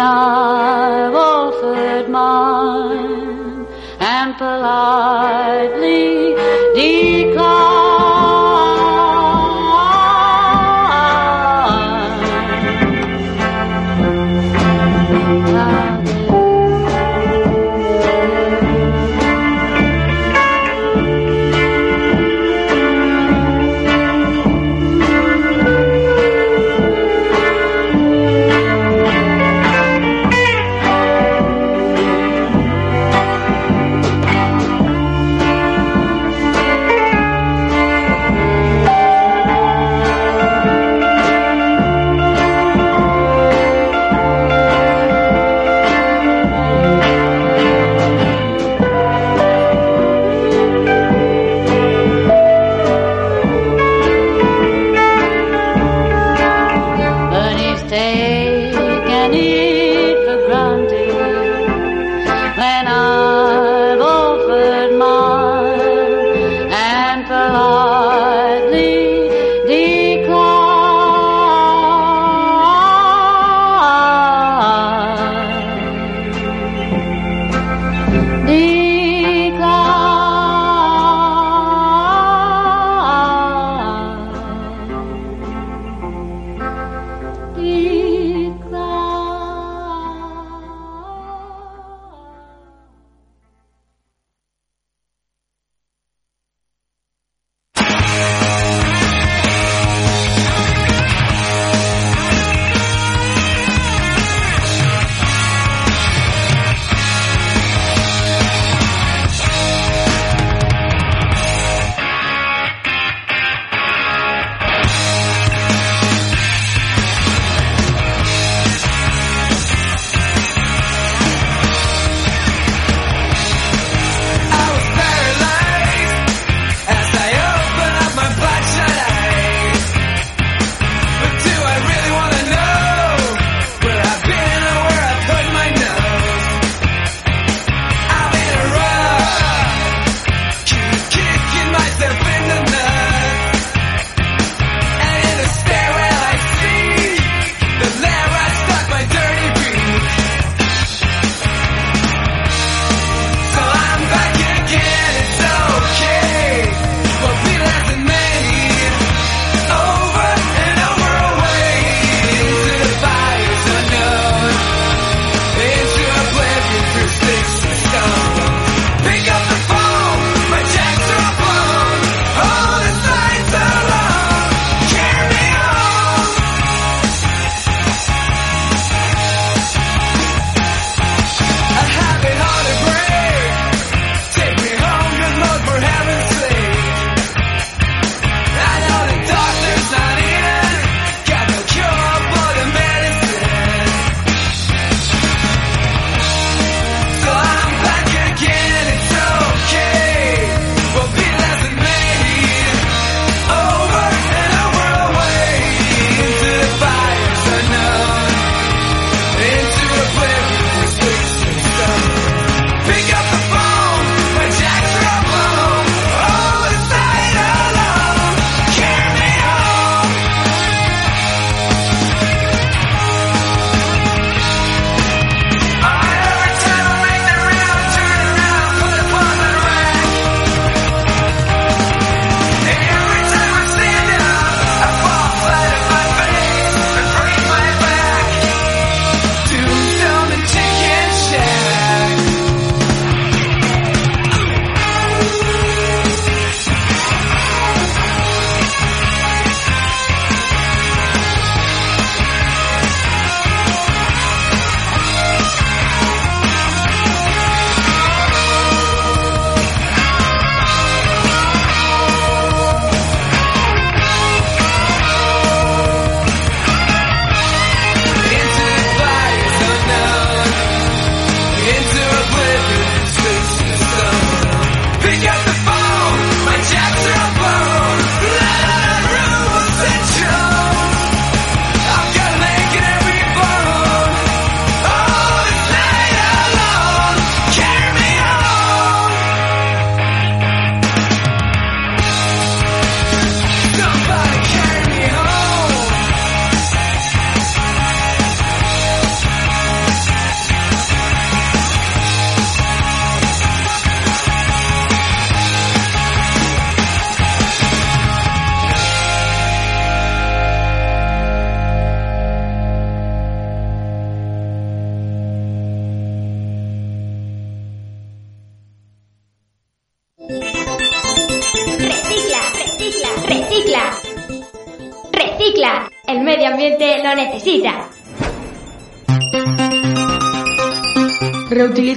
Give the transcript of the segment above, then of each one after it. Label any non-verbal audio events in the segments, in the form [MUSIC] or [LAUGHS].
하나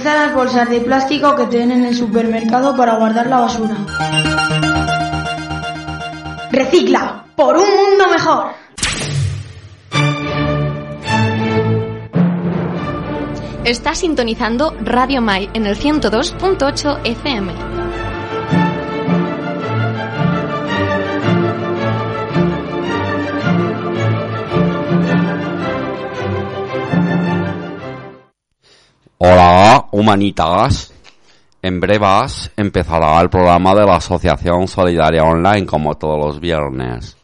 Utiliza las bolsas de plástico que tienen en el supermercado para guardar la basura. Recicla por un mundo mejor. Está sintonizando Radio Mai en el 102.8 FM. Hola, Humanitas, en brevas empezará el programa de la Asociación Solidaria Online como todos los viernes,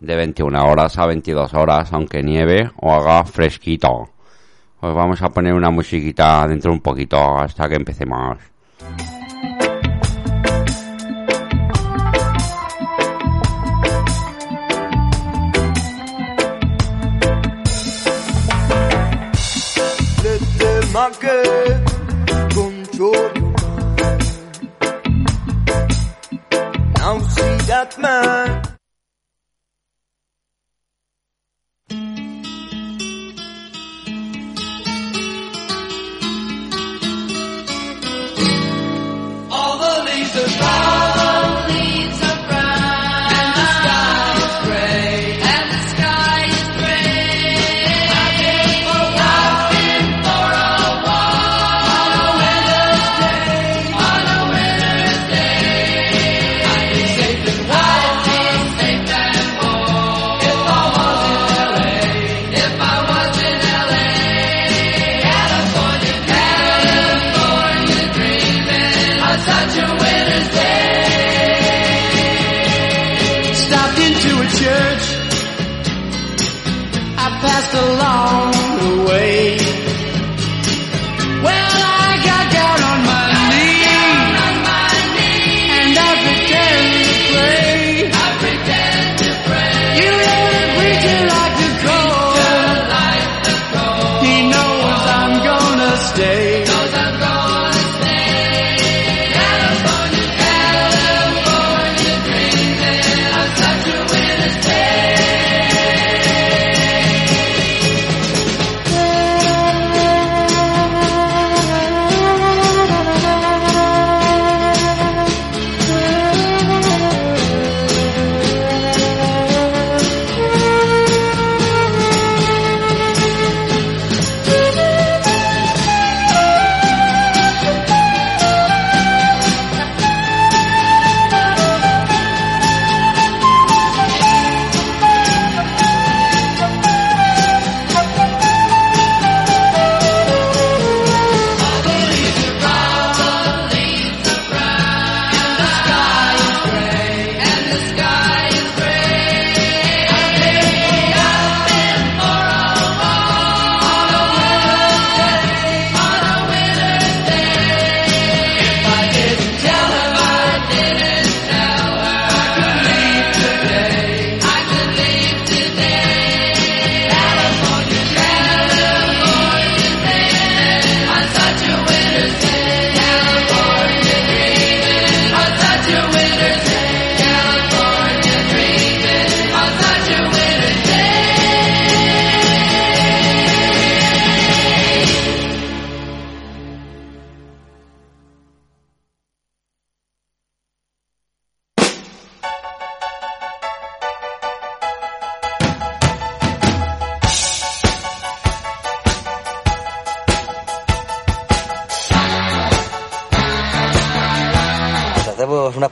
de 21 horas a 22 horas, aunque nieve o haga fresquito. Pues vamos a poner una musiquita dentro un poquito hasta que empecemos. Got mine. All the leaves are brown.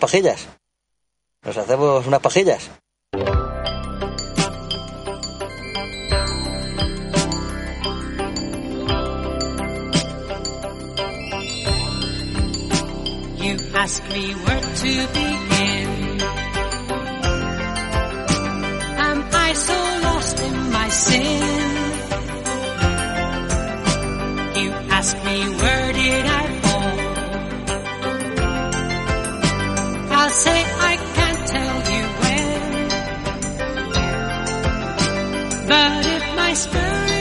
pajillas. Nos hacemos unas pajillas. You ask me where to begin. Am I so lost in my sin? You ask me where did I But if my spirit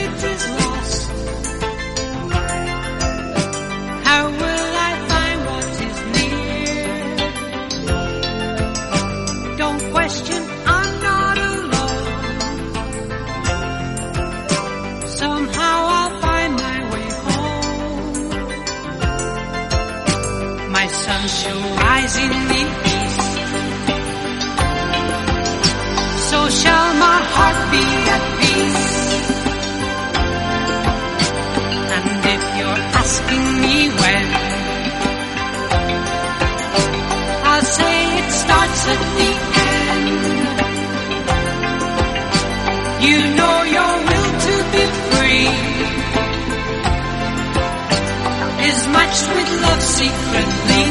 love secretly.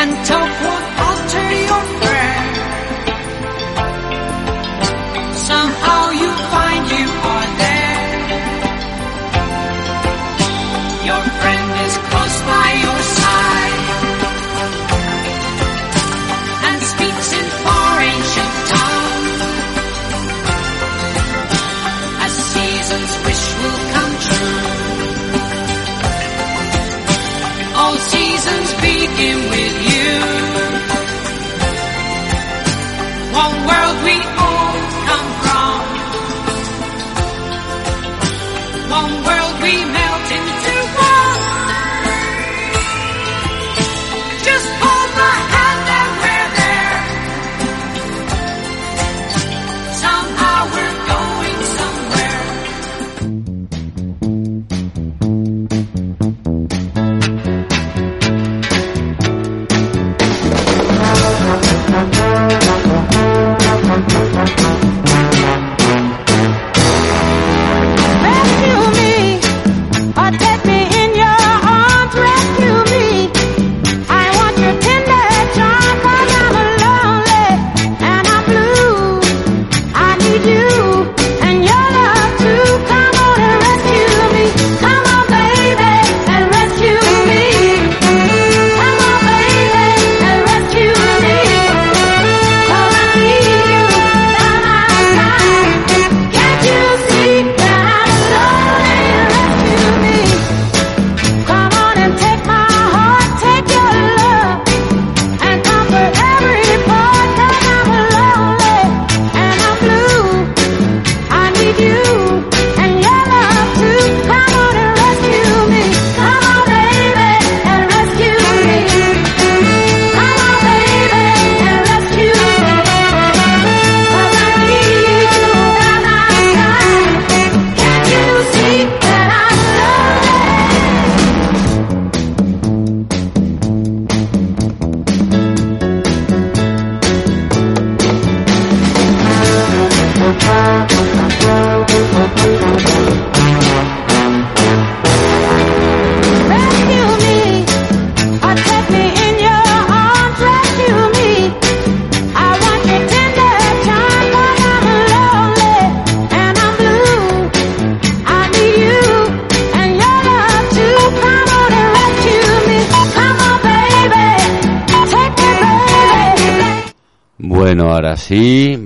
And talk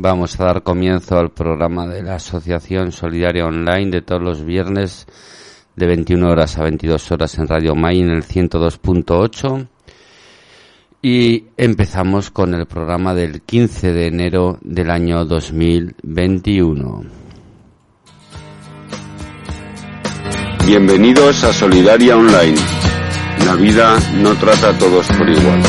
vamos a dar comienzo al programa de la Asociación Solidaria Online de todos los viernes de 21 horas a 22 horas en Radio May en el 102.8 y empezamos con el programa del 15 de enero del año 2021. Bienvenidos a Solidaria Online. La vida no trata a todos por igual.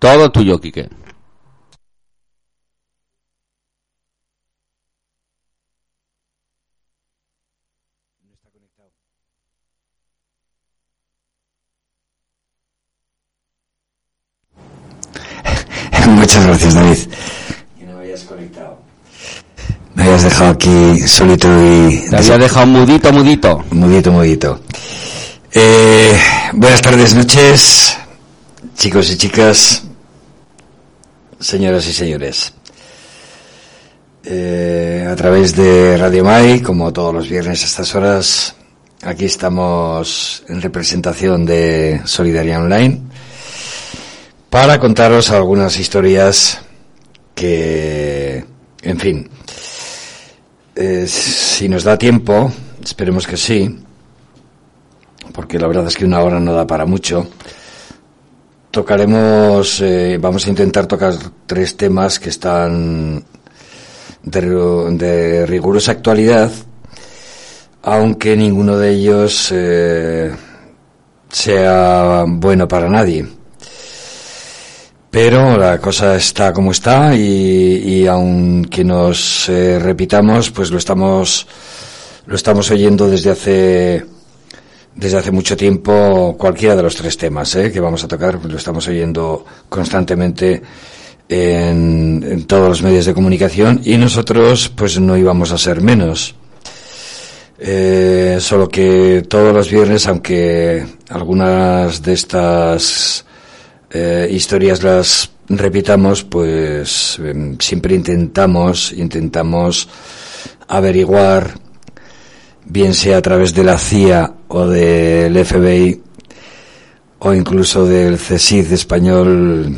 Todo tuyo, Quique. [LAUGHS] Muchas gracias, David. Que no me hayas conectado. Me habías dejado aquí solito y... Te había dejado mudito, mudito. Mudito, mudito. Eh, buenas tardes, noches, chicos y chicas, señoras y señores. Eh, a través de Radio Mai, como todos los viernes a estas horas, aquí estamos en representación de Solidaria Online para contaros algunas historias que, en fin, eh, si nos da tiempo, esperemos que sí, porque la verdad es que una hora no da para mucho. Tocaremos, eh, vamos a intentar tocar tres temas que están de, rigurosa actualidad. aunque ninguno de ellos eh, sea bueno para nadie. Pero la cosa está como está y, y aunque nos eh, repitamos, pues lo estamos lo estamos oyendo desde hace desde hace mucho tiempo cualquiera de los tres temas eh, que vamos a tocar, lo estamos oyendo constantemente en, todos los medios de comunicación y nosotros pues no íbamos a ser menos. Eh, solo que todos los viernes, aunque algunas de estas eh, historias las repitamos, pues em, siempre intentamos, intentamos averiguar, bien sea a través de la CIA o del FBI o incluso del CSIC español,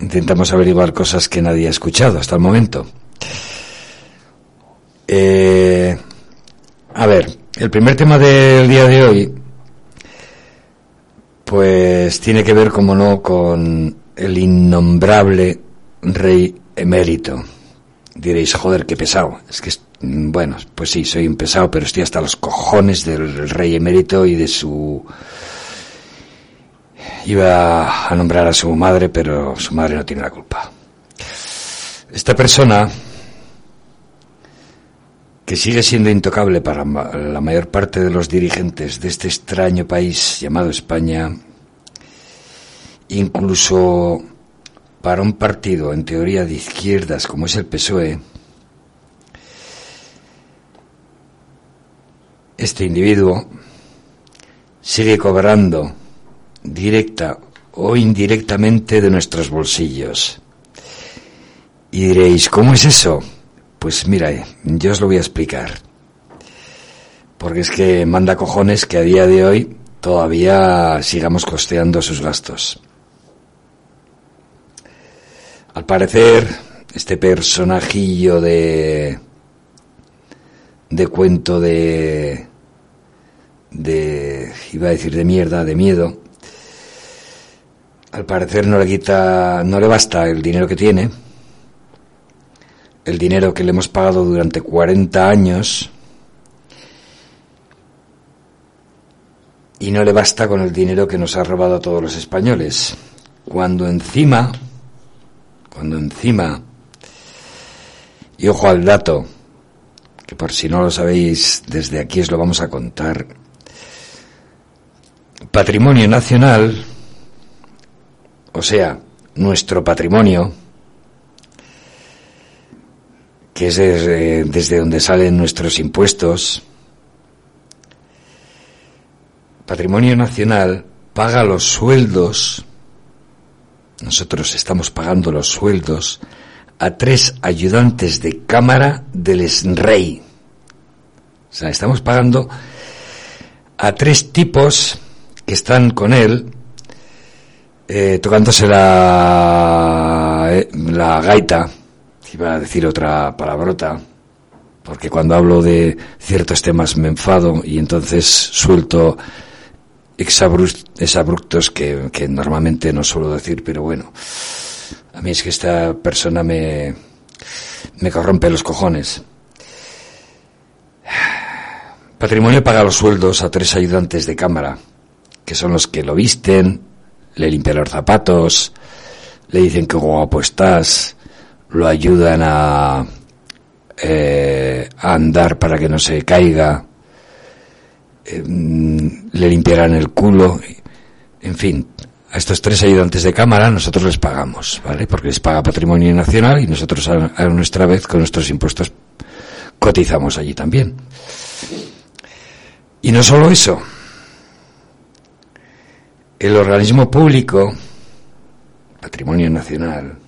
intentamos averiguar cosas que nadie ha escuchado hasta el momento. Eh, a ver, el primer tema del día de hoy, pues tiene que ver, como no, con el innombrable rey emérito. Diréis, joder, qué pesado. Es que, es- bueno, pues sí, soy un pesado, pero estoy hasta los cojones del rey emérito y de su... Iba a nombrar a su madre, pero su madre no tiene la culpa. Esta persona que sigue siendo intocable para la mayor parte de los dirigentes de este extraño país llamado España, incluso para un partido en teoría de izquierdas como es el PSOE, este individuo sigue cobrando directa o indirectamente de nuestros bolsillos. Y diréis, ¿cómo es eso? Pues mira, eh, yo os lo voy a explicar. Porque es que manda cojones que a día de hoy todavía sigamos costeando sus gastos. Al parecer, este personajillo de de cuento de de iba a decir de mierda, de miedo. Al parecer no le quita, no le basta el dinero que tiene, el dinero que le hemos pagado durante 40 años y no le basta con el dinero que nos ha robado a todos los españoles. Cuando encima, cuando encima, y ojo al dato, que por si no lo sabéis, desde aquí os lo vamos a contar, patrimonio nacional, o sea, nuestro patrimonio, que es desde, desde donde salen nuestros impuestos, Patrimonio Nacional paga los sueldos, nosotros estamos pagando los sueldos a tres ayudantes de cámara del rey. O sea, estamos pagando a tres tipos que están con él eh, tocándose la, eh, la gaita, iba a decir otra palabrota, porque cuando hablo de ciertos temas me enfado y entonces suelto exabruptos que, que normalmente no suelo decir, pero bueno, a mí es que esta persona me, me corrompe los cojones. Patrimonio paga los sueldos a tres ayudantes de cámara, que son los que lo visten, le limpian los zapatos, le dicen que guapo estás, lo ayudan a, eh, a andar para que no se caiga, mm, le limpiarán el culo, en fin, a estos tres ayudantes de cámara nosotros les pagamos, ¿vale? Porque les paga Patrimonio Nacional y nosotros a nuestra vez con nuestros impuestos cotizamos allí también. Y no solo eso, el organismo público, Patrimonio Nacional,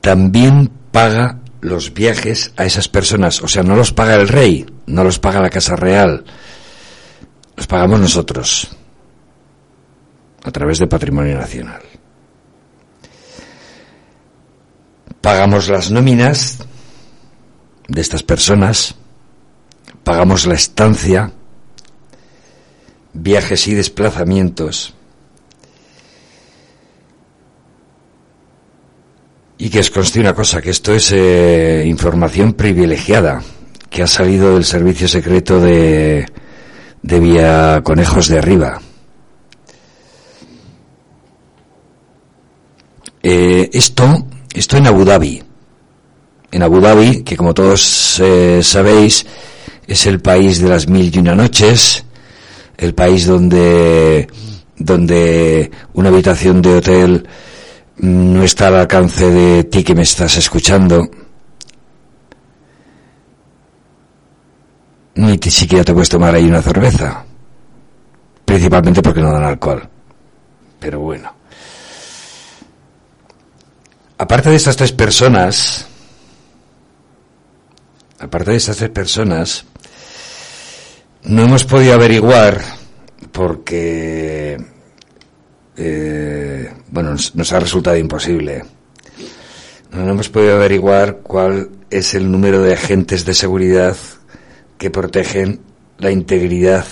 también paga los viajes a esas personas. O sea, no los paga el rey, no los paga la Casa Real, los pagamos nosotros, a través de Patrimonio Nacional. Pagamos las nóminas de estas personas, pagamos la estancia, viajes y desplazamientos, y que os conste una cosa, que esto es eh, información privilegiada, que ha salido del servicio secreto de, de Vía Conejos de Arriba. Eh, esto, esto en Abu Dhabi. En Abu Dhabi, que como todos eh, sabéis, es el país de las mil y una noches, el país donde, donde una habitación de hotel no está al alcance de ti que me estás escuchando. Ni te- siquiera te puedes tomar ahí una cerveza. Principalmente porque no dan alcohol. Pero bueno. Aparte de estas tres personas, aparte de estas tres personas, no hemos podido averiguar porque, eh, bueno, nos, nos ha resultado imposible. No hemos podido averiguar cuál es el número de agentes de seguridad que protegen la integridad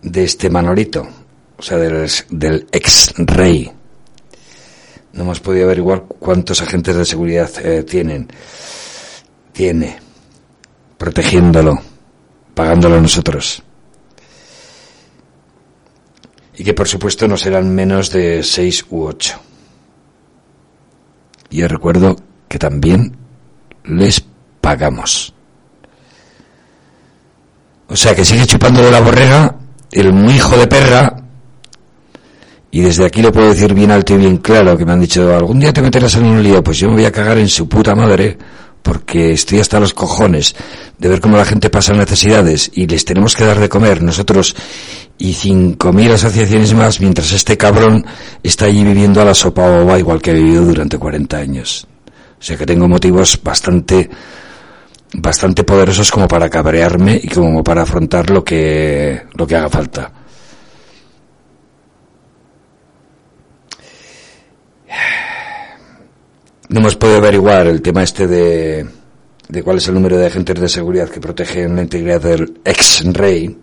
de este Manolito, o sea, del, del ex rey. No hemos podido averiguar cuántos agentes de seguridad eh, tienen. Tiene. Protegiéndolo. Pagándolo a nosotros. Y que por supuesto no serán menos de seis u ocho. Y os recuerdo que también les pagamos. O sea que sigue chupando de la borrega el muy hijo de perra y desde aquí le puedo decir bien alto y bien claro que me han dicho, algún día te meterás en un lío, pues yo me voy a cagar en su puta madre, porque estoy hasta los cojones de ver cómo la gente pasa necesidades y les tenemos que dar de comer nosotros y cinco mil asociaciones más mientras este cabrón está allí viviendo a la sopa boba igual que ha vivido durante 40 años. O sea que tengo motivos bastante bastante poderosos como para cabrearme y como para afrontar lo que lo que haga falta. No hemos podido averiguar el tema este de, de cuál es el número de agentes de seguridad que protegen la integridad del ex rey,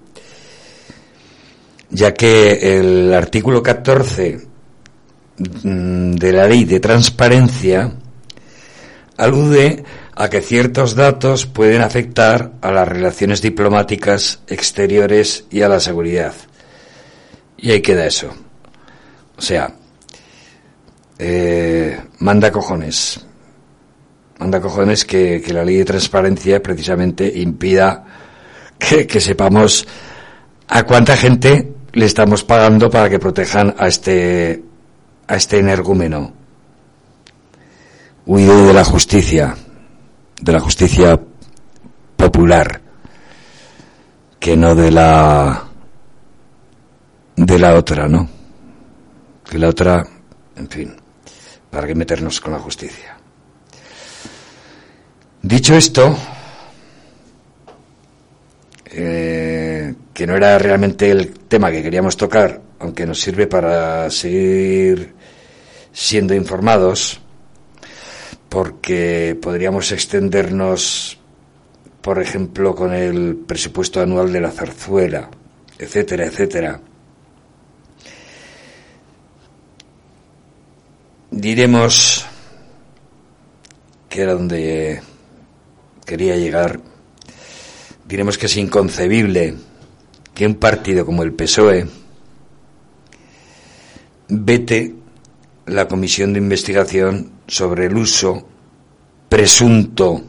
ya que el artículo 14 mm, de la ley de transparencia alude a que ciertos datos pueden afectar a las relaciones diplomáticas exteriores y a la seguridad. Y ahí queda eso. O sea, eh, manda cojones. Manda cojones que, que la ley de transparencia precisamente impida que, que sepamos a cuánta gente le estamos pagando para que protejan a este a este energúmeno huido de la justicia de la justicia popular que no de la de la otra no que la otra en fin para que meternos con la justicia dicho esto eh, que no era realmente el tema que queríamos tocar, aunque nos sirve para seguir siendo informados, porque podríamos extendernos, por ejemplo, con el presupuesto anual de la zarzuela, etcétera, etcétera. Diremos que era donde quería llegar diremos que es inconcebible que un partido como el PSOE vete la comisión de investigación sobre el uso presunto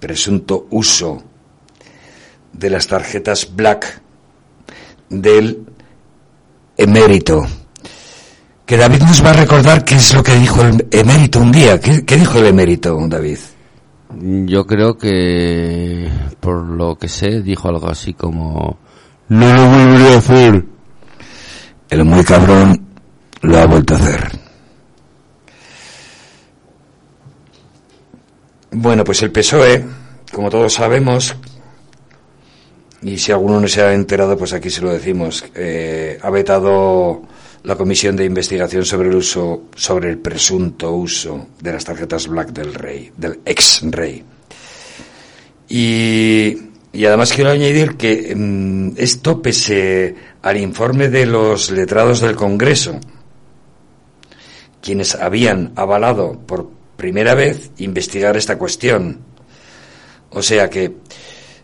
presunto uso de las tarjetas black del emérito que David nos va a recordar qué es lo que dijo el emérito un día qué, qué dijo el emérito David Yo creo que, por lo que sé, dijo algo así como... No lo volveré a hacer. El muy cabrón lo ha vuelto a hacer. Bueno, pues el PSOE, como todos sabemos, y si alguno no se ha enterado, pues aquí se lo decimos, eh, ha vetado la comisión de investigación sobre el uso, sobre el presunto uso de las tarjetas black del rey, del ex rey. Y, y además quiero añadir que mm, esto pese al informe de los letrados del Congreso, quienes habían avalado por primera vez investigar esta cuestión. O sea que,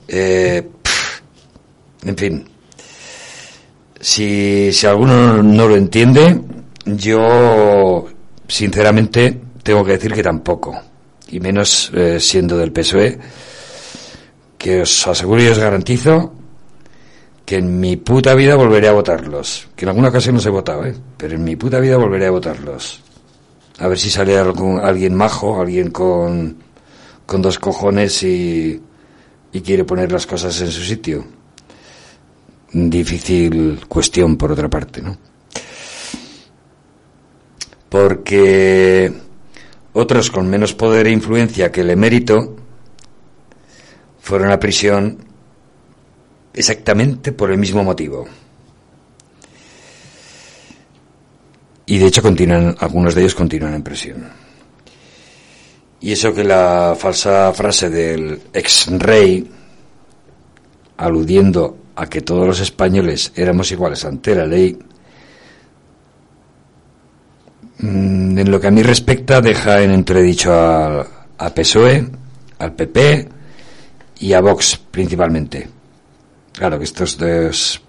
eh, en fin, si, si alguno no lo entiende, yo sinceramente tengo que decir que tampoco, y menos eh, siendo del PSOE, que os aseguro y os garantizo que en mi puta vida volveré a votarlos. Que en alguna ocasión los he votado, ¿eh? Pero en mi puta vida volveré a votarlos. A ver si sale algún, alguien majo, alguien con, con dos cojones y, y quiere poner las cosas en su sitio. Difícil cuestión, por otra parte, ¿no? Porque otros con menos poder e influencia que el emérito fueron a prisión exactamente por el mismo motivo. Y de hecho continúan, algunos de ellos continúan en prisión. Y eso que la falsa frase del ex rey, aludiendo a que todos los españoles éramos iguales ante la ley, mm, en lo que a mí respecta deja en entredicho a, a PSOE, al PP y a Vox principalmente. Claro que estos dos...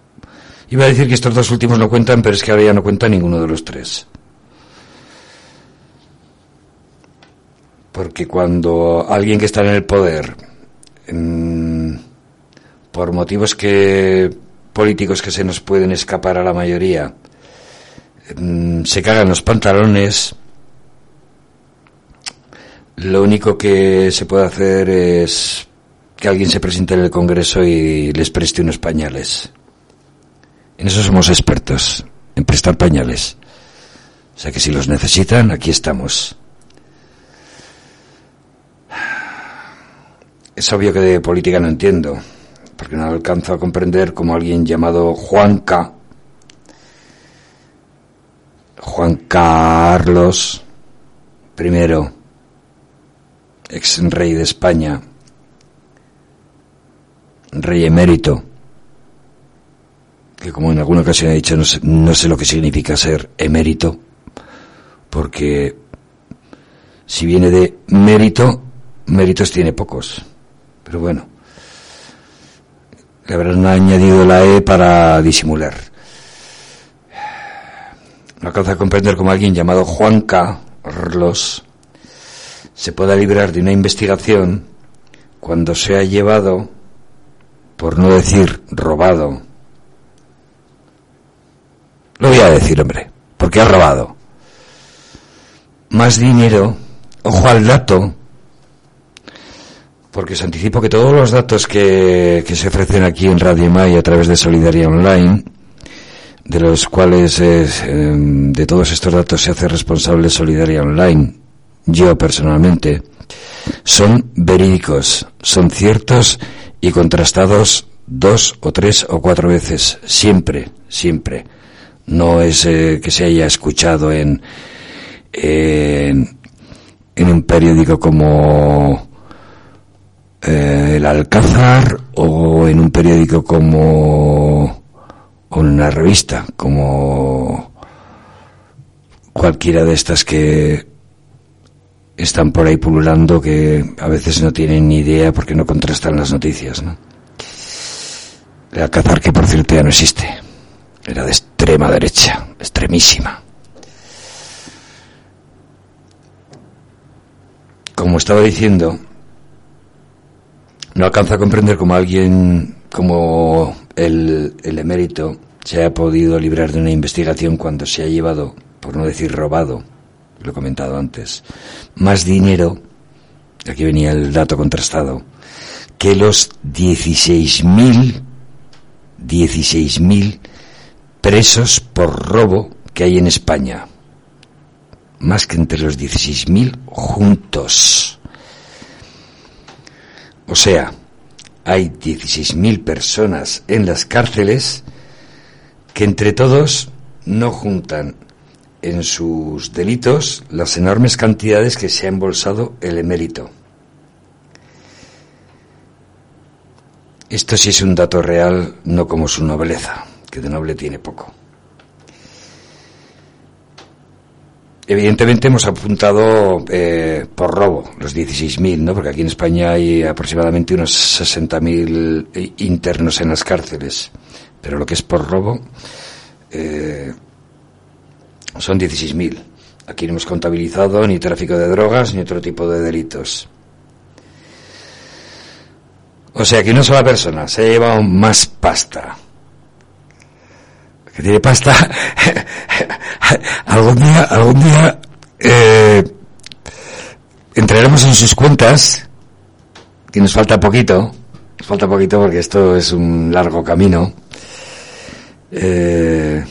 Iba a decir que estos dos últimos no cuentan, pero es que ahora ya no cuenta ninguno de los tres. Porque cuando alguien que está en el poder, mm, por motivos que políticos que se nos pueden escapar a la mayoría, mm, se cagan los pantalones, lo único que se puede hacer es que alguien se presente en el Congreso y les preste unos pañales. En eso somos expertos, en prestar pañales. O sea que si los necesitan, aquí estamos. Es obvio que de política no entiendo, porque no alcanzo a comprender cómo alguien llamado Juanca, Juan Carlos I, ex rey de España, rey emérito, que como en alguna ocasión he dicho, no sé, lo que significa ser emérito, porque si viene de mérito, méritos tiene pocos. Pero bueno, le habrán añadido la E para disimular. No alcanza a comprender cómo alguien llamado Juan Carlos se pueda librar de una investigación cuando se ha llevado, por no decir robado, lo voy a decir, hombre, porque ha robado más dinero, ojo al dato, porque os anticipo que todos los datos que, que se ofrecen aquí en Radio May a través de Solidaria Online, de los cuales es, eh, de todos estos datos se hace responsable Solidaria Online, yo personalmente, son verídicos, son ciertos y contrastados dos o tres o cuatro veces, siempre, siempre. No es eh, que se haya escuchado en, en, un periódico como eh, El Alcázar o en un periódico como o en una revista como cualquiera de estas que están por ahí pululando que a veces no tienen ni idea porque no contrastan las noticias, ¿no? El Alcázar que por cierto ya no existe. Era de extrema derecha, extremísima. Como estaba diciendo, no alcanza a comprender cómo alguien como el, el emérito se ha podido librar de una investigación cuando se ha llevado, por no decir robado, lo he comentado antes, más dinero, aquí venía el dato contrastado, que los 16.000 16.000 presos por robo que hay en España. Más que entre los 16.000 juntos. O sea, hay 16.000 personas en las cárceles que entre todos no juntan en sus delitos las enormes cantidades que se ha embolsado el emérito. Esto sí es un dato real, no como su nobleza, que de noble tiene poco. evidentemente hemos apuntado eh, por robo los 16.000, ¿no? Porque aquí en España hay aproximadamente unos 60.000 i- internos en las cárceles. Pero lo que es por robo eh, son 16.000. Aquí no hemos contabilizado ni tráfico de drogas ni otro tipo de delitos. O sea que una sola persona se ha llevado más pasta. Que tiene pasta. [LAUGHS] algún día, algún día eh, entraremos en sus cuentas. Que nos falta poquito. Nos falta poquito porque esto es un largo camino. Eh,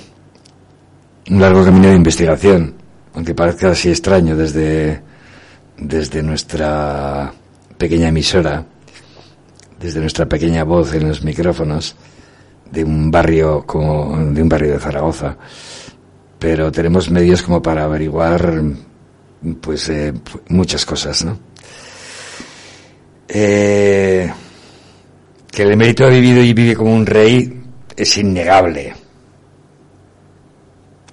un largo camino de investigación. Aunque parezca así extraño desde, desde nuestra pequeña emisora desde nuestra pequeña voz en los micrófonos de un barrio como de un barrio de Zaragoza. Pero tenemos medios como para averiguar pues eh, muchas cosas no Eh, que el emérito ha vivido y vive como un rey es innegable.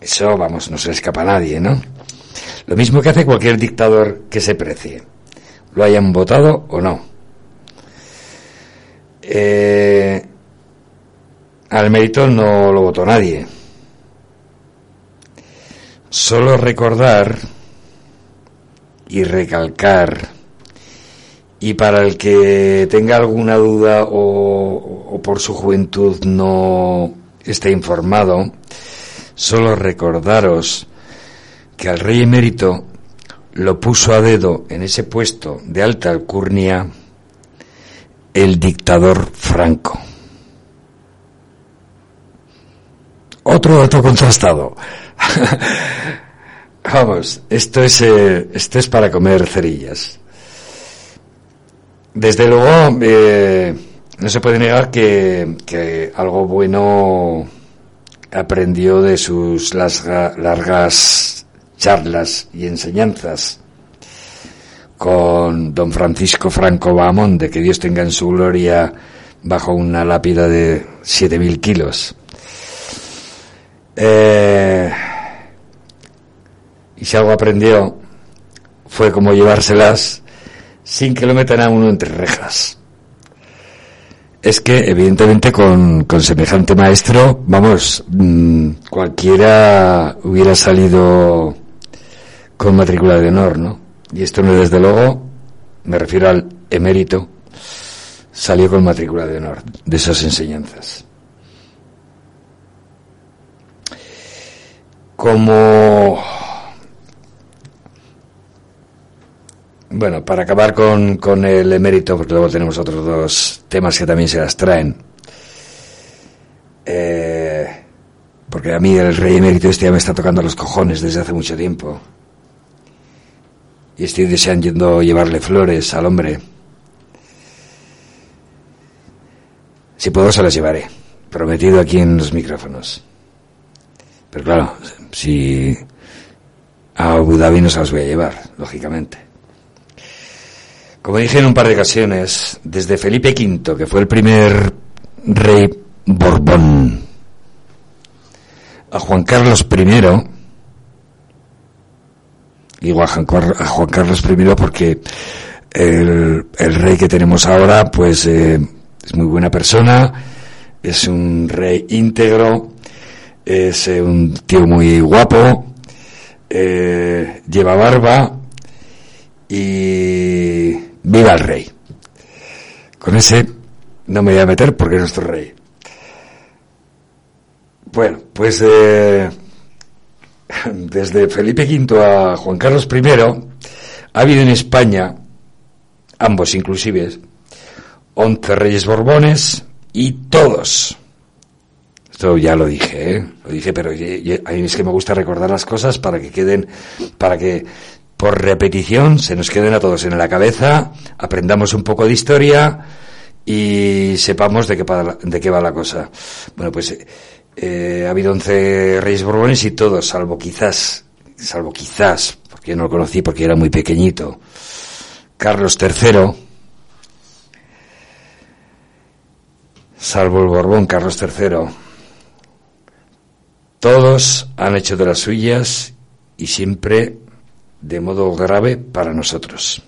Eso vamos no se escapa a nadie no lo mismo que hace cualquier dictador que se precie lo hayan votado o no. Eh, al mérito no lo votó nadie. Solo recordar y recalcar, y para el que tenga alguna duda o, o por su juventud no esté informado, solo recordaros que al rey emérito lo puso a dedo en ese puesto de alta alcurnia el dictador Franco. Otro dato contrastado. [LAUGHS] Vamos, esto es, eh, esto es para comer cerillas. Desde luego, eh, no se puede negar que, que algo bueno aprendió de sus larga- largas charlas y enseñanzas con don Francisco Franco Bahamonde, de que Dios tenga en su gloria bajo una lápida de 7.000 kilos. Eh, y si algo aprendió fue cómo llevárselas sin que lo metan a uno entre rejas. Es que, evidentemente, con, con semejante maestro, vamos, mm, cualquiera hubiera salido con matrícula de honor, ¿no? Y esto no desde luego, me refiero al emérito, salió con matrícula de honor de esas enseñanzas. Como bueno, para acabar con, con el emérito, porque luego tenemos otros dos temas que también se las traen. Eh, porque a mí el rey emérito este ya me está tocando los cojones desde hace mucho tiempo. Y estoy deseando llevarle flores al hombre. Si puedo, se las llevaré. Prometido aquí en los micrófonos. Pero claro, si a Abu Dhabi no se las voy a llevar, lógicamente. Como dije en un par de ocasiones, desde Felipe V, que fue el primer rey Borbón, a Juan Carlos I, digo a Juan, Carlos I porque el, el rey que tenemos ahora, pues eh, es muy buena persona, es un rey íntegro, es eh, un tío muy guapo, eh, lleva barba y viva el rey. Con ese no me voy a meter porque es nuestro rey. Bueno, pues eh, [LAUGHS] desde Felipe V a Juan Carlos I ha habido en España, ambos inclusive, 11 reyes borbones y todos. Esto ya lo dije, ¿eh? lo dije, pero a mí es que me gusta recordar las cosas para que queden, para que por repetición se nos queden a todos en la cabeza, aprendamos un poco de historia y sepamos de qué, de qué va la cosa. Bueno, pues eh, ha habido 11 reyes borbones y todos, salvo quizás, salvo quizás, porque yo no lo conocí porque era muy pequeñito, Carlos III, salvo el Borbón Carlos III, todos han hecho de las suyas y siempre de modo grave para nosotros.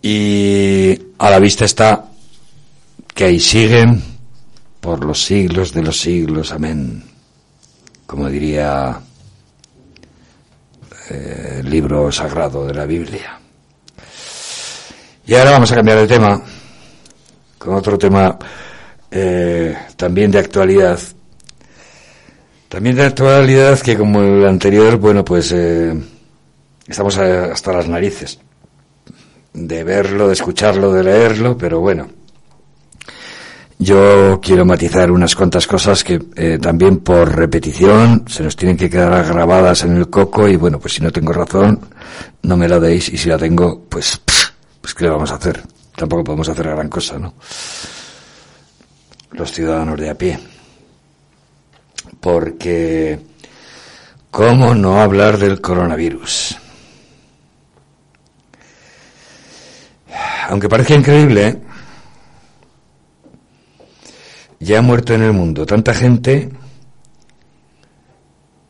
Y a la vista está que ahí siguen por los siglos de los siglos, amén. Como diría eh, el libro sagrado de la Biblia. Y ahora vamos a cambiar de tema con otro tema eh, también de actualidad. También de actualidad que como el anterior, bueno, pues eh, estamos hasta las narices de verlo, de escucharlo, de leerlo, pero bueno. Yo quiero matizar unas cuantas cosas que eh, también por repetición se nos tienen que quedar grabadas en el coco y bueno, pues si no tengo razón, no me la deis y si la tengo, pues, pues ¿qué le vamos a hacer? Tampoco podemos hacer gran cosa, ¿no? Los ciudadanos de a pie. Porque, ¿cómo no hablar del coronavirus? Aunque parezca increíble, ya ha muerto en el mundo tanta gente,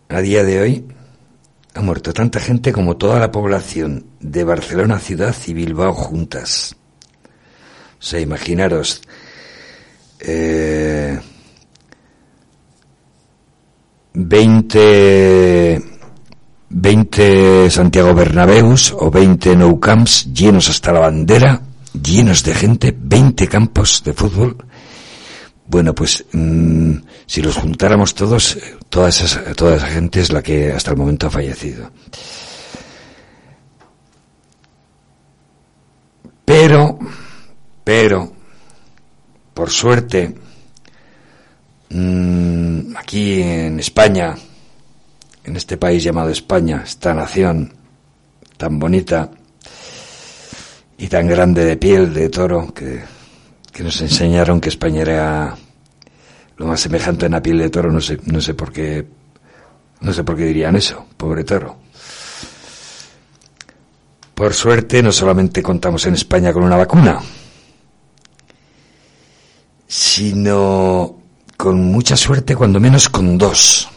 a día de hoy, ha muerto tanta gente como toda la población de Barcelona ciudad y Bilbao juntas. O sea, imaginaros, eh, 20, 20 Santiago Bernabéus o 20 Nou Camps llenos hasta la bandera, llenos de gente, 20 campos de fútbol. Bueno, pues mm, si los juntáramos todos, eh, toda esa, toda esa gente es la que hasta el momento ha fallecido. Pero, pero, por suerte, mm, aquí en España, en este país llamado España, esta nación tan bonita y tan grande de piel de toro que, que nos enseñaron que España era lo más semejante a una piel de toro, no sé, no sé por qué, no sé por qué dirían eso, pobre toro. Por suerte, no solamente contamos en España con una vacuna, sino con mucha suerte, cuando menos con dos.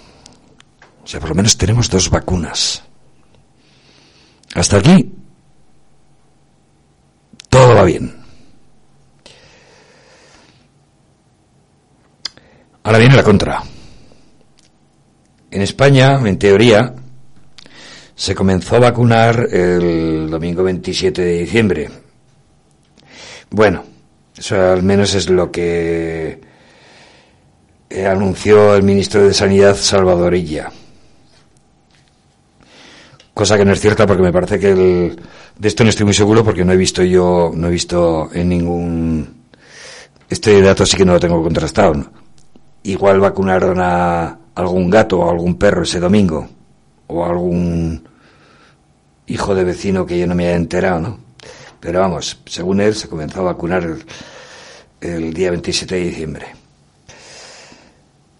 O sea, por lo menos tenemos dos vacunas. Hasta aquí, todo va bien. Ahora viene la contra. En España, en teoría, se comenzó a vacunar el domingo 27 de diciembre. Bueno, eso al menos es lo que eh, anunció el ministro de Sanidad Salvador Illa. Cosa que no es cierta porque me parece que el, de esto no estoy muy seguro porque no he visto yo, no he visto en ningún, este dato sí que no lo tengo contrastado. Igual vacunaron a algún gato o algún perro ese domingo o algún hijo de vecino que yo no me haya enterado, ¿no? Pero vamos, según él se comenzó a vacunar el, el día 27 de diciembre.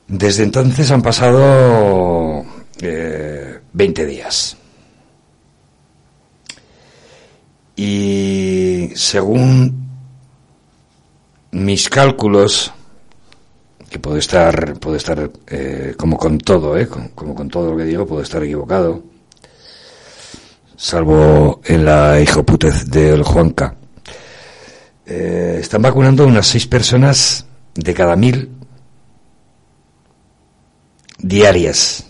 Desde entonces han pasado eh, 20 días. Y según mis cálculos, que puedo estar, puedo estar eh, como con todo, eh, como, con todo lo que digo, puedo estar equivocado, salvo en la hijoputez del Juanca. Eh, están vacunando unas seis personas de cada mil diarias.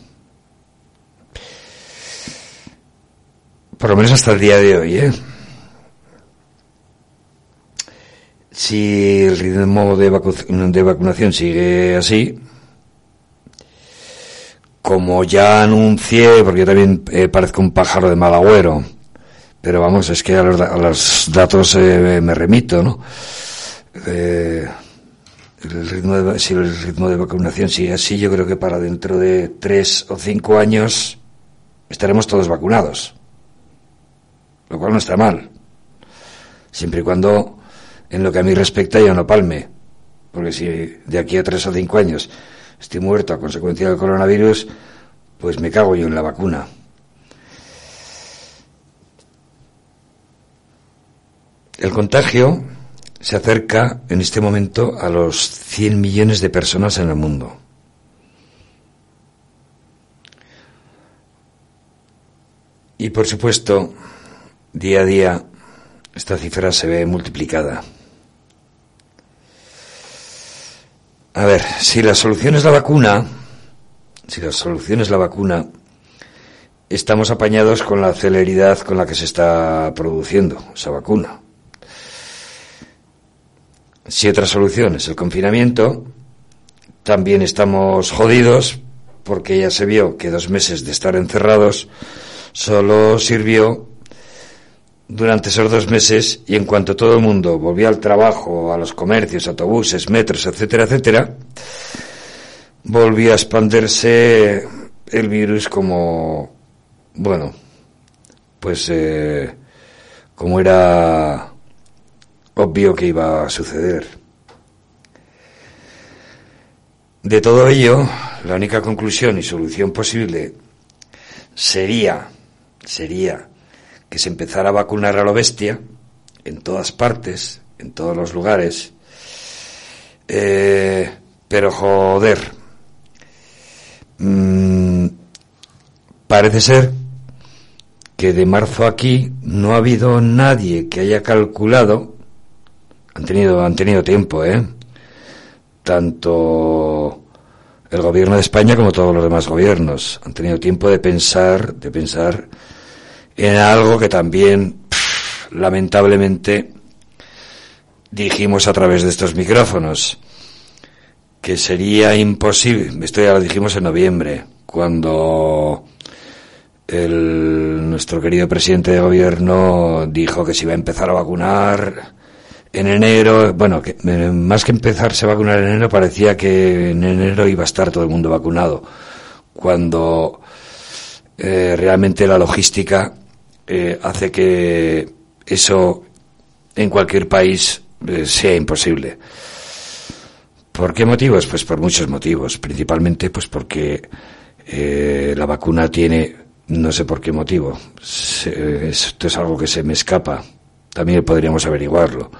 Por lo menos hasta el día de hoy, ¿eh? Si el ritmo de, vacu- de vacunación sigue así, como ya anuncié, porque yo también eh, parezco un pájaro de mal agüero, pero vamos, es que a los, a los datos eh, me remito, ¿no? Eh, el ritmo de, si el ritmo de vacunación sigue así, yo creo que para dentro de tres o cinco años estaremos todos vacunados, lo cual no está mal, siempre y cuando en lo que a mí respecta yo no palme, porque si de aquí a tres o cinco años estoy muerto a consecuencia del coronavirus, pues me cago yo en la vacuna. El contagio se acerca en este momento a los 100 millones de personas en el mundo. Y por supuesto, día a día, esta cifra se ve multiplicada. A ver, si la solución es la vacuna, si la solución es la vacuna, estamos apañados con la celeridad con la que se está produciendo esa vacuna. Si otra solución es el confinamiento, también estamos jodidos porque ya se vio que dos meses de estar encerrados solo sirvió durante esos dos meses y en cuanto todo el mundo volvió al trabajo, a los comercios, autobuses, metros, etcétera, etcétera, volvió a expandirse el virus como, bueno, pues eh, como era obvio que iba a suceder. De todo ello, la única conclusión y solución posible sería, sería que se empezara a vacunar a lo bestia en todas partes, en todos los lugares. Eh, pero joder, mm, parece ser que de marzo aquí no ha habido nadie que haya calculado, han tenido, han tenido tiempo, ¿eh? Tanto el gobierno de España como todos los demás gobiernos han tenido tiempo de pensar, de pensar en algo que también, lamentablemente, dijimos a través de estos micrófonos, que sería imposible, esto ya lo dijimos en noviembre, cuando el, nuestro querido presidente de gobierno dijo que se iba a empezar a vacunar en enero, bueno, que, eh, más que empezarse a vacunar en enero, parecía que en enero iba a estar todo el mundo vacunado, cuando eh, realmente la logística eh, hace que eso en cualquier país sea imposible. ¿Por qué motivos? Pues por muchos motivos. Principalmente, pues porque la vacuna tiene, no sé por qué motivo. Se- esto es algo que se me escapa. También podríamos averiguarlo.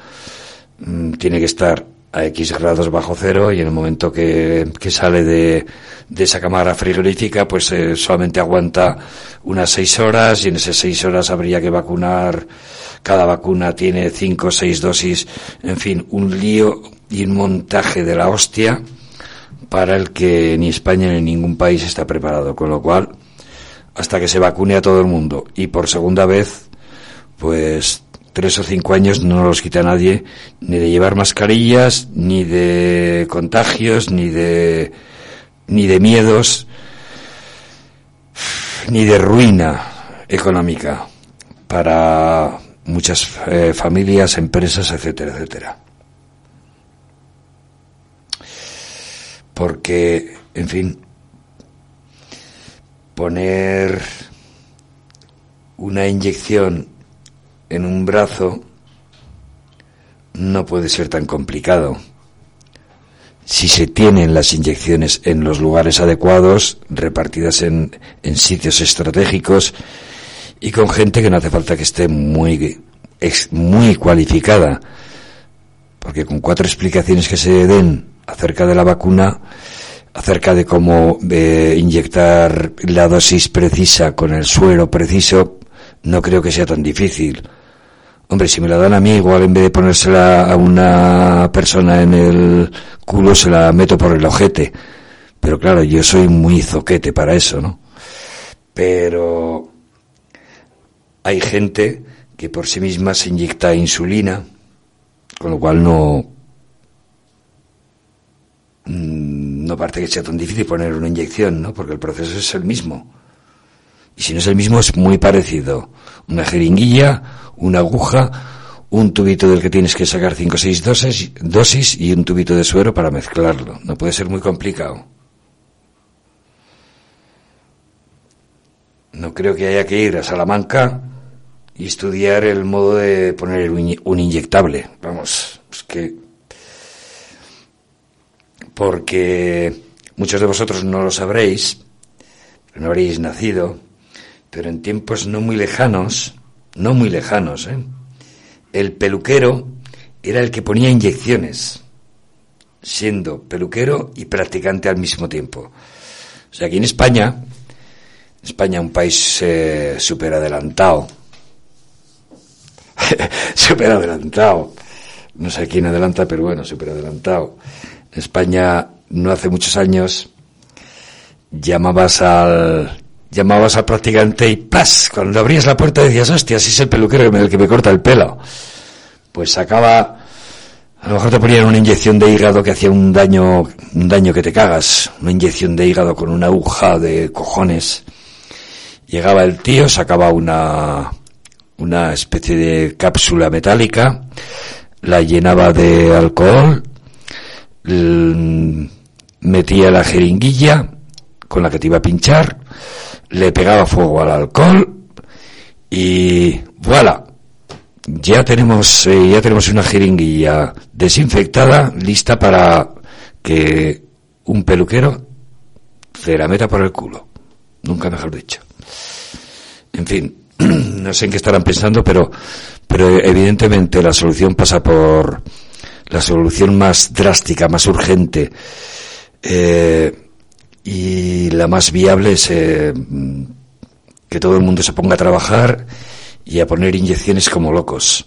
Mm, Tiene que estar a X grados bajo cero y en el momento que, que sale de, de esa cámara frigorífica, pues eh, solamente aguanta unas seis horas y en esas seis horas habría que vacunar. Cada vacuna tiene cinco o seis dosis. En fin, un lío y un montaje de la hostia para el que ni España ni ningún país está preparado. Con lo cual, hasta que se vacune a todo el mundo y por segunda vez, pues tres o cinco años no los quita nadie, ni de llevar mascarillas, ni de contagios, ni de, ni de miedos, ni de ruina económica para muchas eh, familias, empresas, etcétera, etcétera. Porque, en fin, poner una inyección en un brazo no puede ser tan complicado. Si se tienen las inyecciones en los lugares adecuados, repartidas en, en sitios estratégicos y con gente que no hace falta que esté muy, muy cualificada. Porque con cuatro explicaciones que se den acerca de la vacuna, acerca de cómo eh, inyectar la dosis precisa con el suero preciso, no creo que sea tan difícil. Hombre, si me la dan a mí, igual en vez de ponérsela a una persona en el culo, se la meto por el ojete. Pero claro, yo soy muy zoquete para eso, ¿no? Pero hay gente que por sí misma se inyecta insulina, con lo cual no, mm, no parece que sea tan difícil poner una inyección, ¿no? Porque el proceso es el mismo. Y si no es el mismo, es muy parecido. Una jeringuilla, una aguja, un tubito del que tienes que sacar 5 o 6 dosis, dosis y un tubito de suero para mezclarlo. No puede ser muy complicado. No creo que haya que ir a Salamanca y estudiar el modo de poner un in- un inyectable. Vamos, es que... Porque muchos de vosotros no lo sabréis, no habréis nacido, pero en tiempos no muy lejanos, no muy lejanos, ¿eh? el peluquero era el que ponía inyecciones, siendo peluquero y practicante al mismo tiempo. O sea, aquí en España España un país eh, súper adelantado. súper [LAUGHS] adelantado. No sé quién adelanta, pero bueno, súper adelantado. España, no hace muchos años, llamabas al llamabas al practicante y ¡plas! Cuando abrías la puerta decías, hostia, si es el peluquero que me- el que me corta el pelo. Pues sacaba, a lo mejor te ponían una inyección de hígado que hacía un daño, un daño que te cagas. Una inyección de hígado con una aguja de cojones. Llegaba el tío, sacaba una, una especie de cápsula metálica, la llenaba de alcohol, metía la jeringuilla con la que te iba a pinchar, le pegaba fuego al alcohol y voilà, ya tenemos eh, ya tenemos una jeringuilla desinfectada lista para que un peluquero se la meta por el culo. Nunca mejor dicho. En fin, [CLEARS THROAT] no sé en qué estarán pensando, pero, pero evidentemente la solución pasa por la solución más drástica, más urgente eh, y la más viable es eh, que todo el mundo se ponga a trabajar y a poner inyecciones como locos.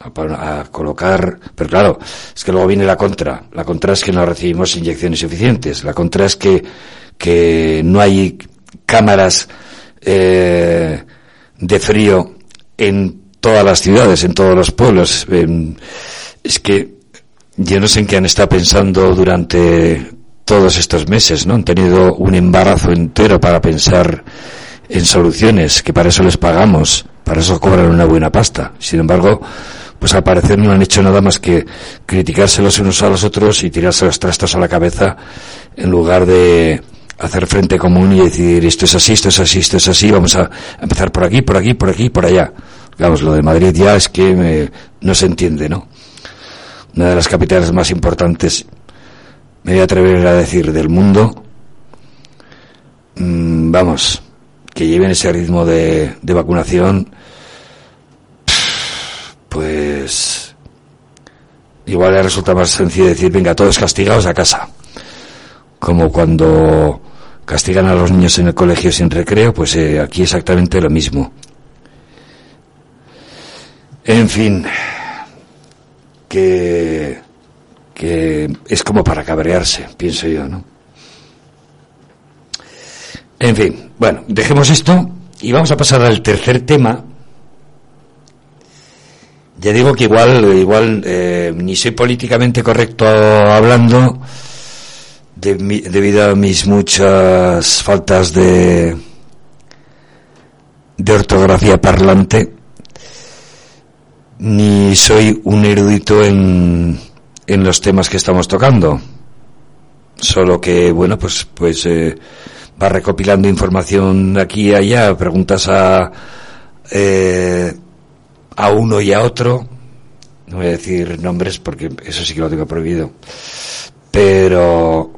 A, a colocar, pero claro, es que luego viene la contra. La contra es que no recibimos inyecciones suficientes. La contra es que, que no hay cámaras eh, de frío en todas las ciudades, en todos los pueblos. Em, es que yo no sé en qué han estado pensando durante todos estos meses, ¿no? Han tenido un embarazo entero para pensar en soluciones, que para eso les pagamos, para eso cobran una buena pasta. Sin embargo, pues al parecer no han hecho nada más que criticarse los unos a los otros y tirarse los trastos a la cabeza en lugar de hacer frente común y decir esto es así, esto es así, esto es así, vamos a empezar por aquí, por aquí, por aquí, por allá. Vamos, lo de Madrid ya es que no se entiende, ¿no? Una de las capitales más importantes, me voy a atrever a decir, del mundo, mm, vamos, que lleven ese ritmo de, vacunación, pues igual le resulta más sencillo decir, venga, todos castigados a casa. Como cuando castigan a los niños en el colegio sin recreo, pues eh, aquí exactamente lo mismo. En fin, que, que es como para cabrearse, pienso yo, ¿no? En fin, bueno, dejemos esto y vamos a pasar al tercer tema. Ya digo que igual, igual eh, ni soy políticamente correcto hablando debido a mis muchas faltas de de ortografía parlante, ni soy un erudito en, en los temas que estamos tocando. Solo que, bueno, pues, pues eh, va recopilando información aquí y allá, preguntas a, eh, a uno y a otro. No voy a decir nombres porque eso sí que lo tengo prohibido. Pero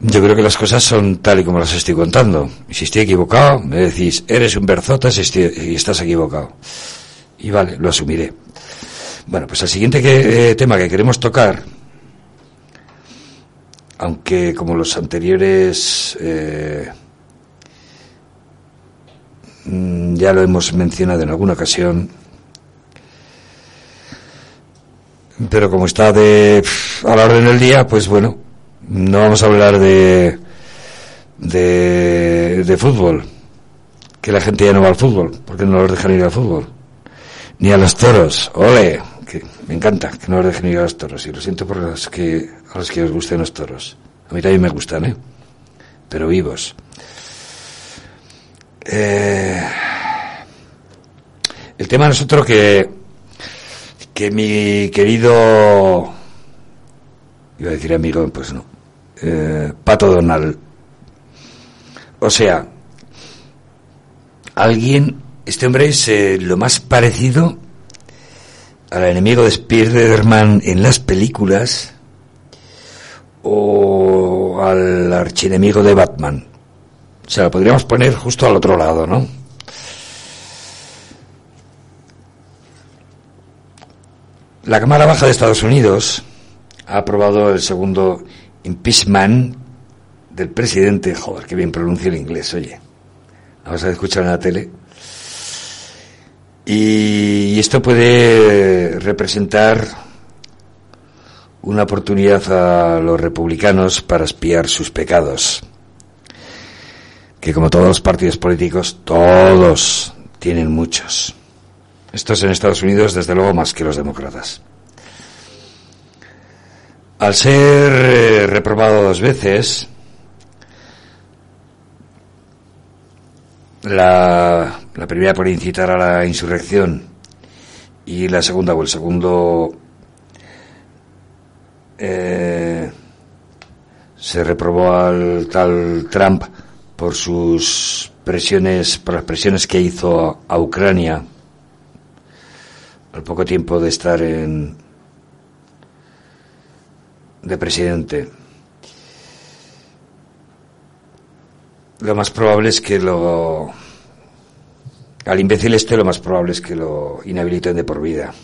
yo creo que las cosas son tal y como las estoy contando. Y si estoy equivocado, me decís, eres un berzotas y estoy- y estás equivocado. Y vale, lo asumiré. Bueno, pues el siguiente que- eh, tema que queremos tocar, aunque como los anteriores eh, mm, ya lo hemos mencionado en alguna ocasión, pero como está de a la orden del día, pues bueno, no vamos a hablar de de, de fútbol, que la gente ya no va al fútbol, porque no los dejan ir al fútbol, ni a los toros, ole, que me encanta que no los dejen ir a los toros, y lo siento por los que a los que os gusten los toros, a mí también me gustan, ¿eh? pero vivos. Eh, el tema es otro que que mi querido iba a decir amigo pues no eh, Pato Donald o sea alguien este hombre es eh, lo más parecido al enemigo de Spider-Man en las películas o al archienemigo de Batman o sea lo podríamos poner justo al otro lado ¿no? La Cámara Baja de Estados Unidos ha aprobado el segundo impeachment del presidente, joder, que bien pronuncia el inglés, oye. Vamos a escuchar en la tele. Y esto puede representar una oportunidad a los republicanos para espiar sus pecados. Que como todos los partidos políticos, todos tienen muchos. Estos en Estados Unidos, desde luego, más que los demócratas. Al ser eh, reprobado dos veces, la, la primera por incitar a la insurrección y la segunda o el segundo eh, se reprobó al tal Trump por sus presiones, por las presiones que hizo a Ucrania al poco tiempo de estar en de presidente. Lo más probable es que lo al imbécil este lo más probable es que lo inhabiliten de por vida.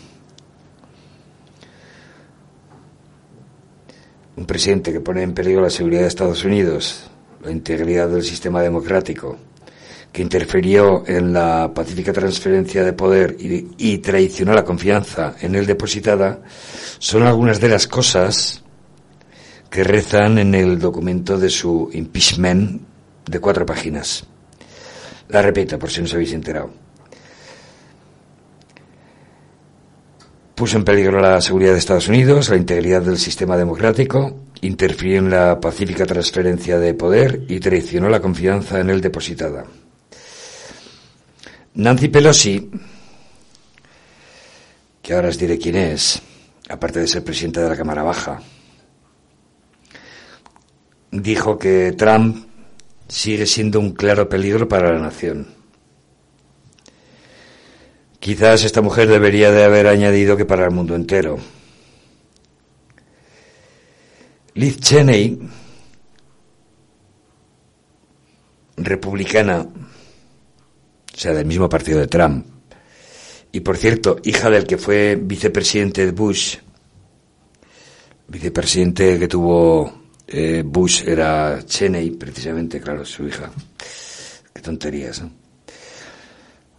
Un presidente que pone en peligro la seguridad de Estados Unidos, la integridad del sistema democrático, que interfirió en la pacífica transferencia de poder y, y traicionó la confianza en él depositada, son algunas de las cosas que rezan en el documento de su impeachment de cuatro páginas. La repito, por si no os habéis enterado. Puso en peligro la seguridad de Estados Unidos, la integridad del sistema democrático, interfirió en la pacífica transferencia de poder y traicionó la confianza en él depositada. Nancy Pelosi, que ahora os diré quién es, aparte de ser presidenta de la Cámara Baja, dijo que Trump sigue siendo un claro peligro para la nación. Quizás esta mujer debería de haber añadido que para el mundo entero. Liz Cheney, republicana, o sea, del mismo partido de Trump, y por cierto, hija del que fue vicepresidente de Bush, vicepresidente que tuvo eh, Bush era Cheney, precisamente, claro, su hija. Qué tonterías, ¿no?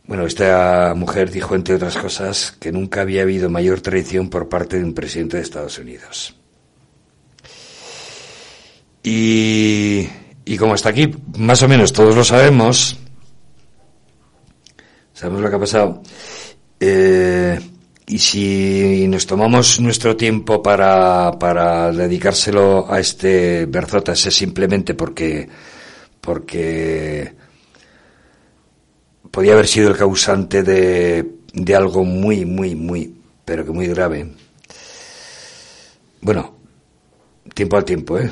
Bueno, esta mujer dijo, entre otras cosas, que nunca había habido mayor traición por parte de un presidente de Estados Unidos. Y, y como hasta aquí, más o menos todos lo sabemos, sabemos lo que ha pasado, eh, y si nos tomamos nuestro tiempo para, para dedicárselo a este Berzotas es simplemente porque, porque podía haber sido el causante de, de algo muy, muy, muy, pero que muy grave. Bueno, tiempo al tiempo, ¿eh?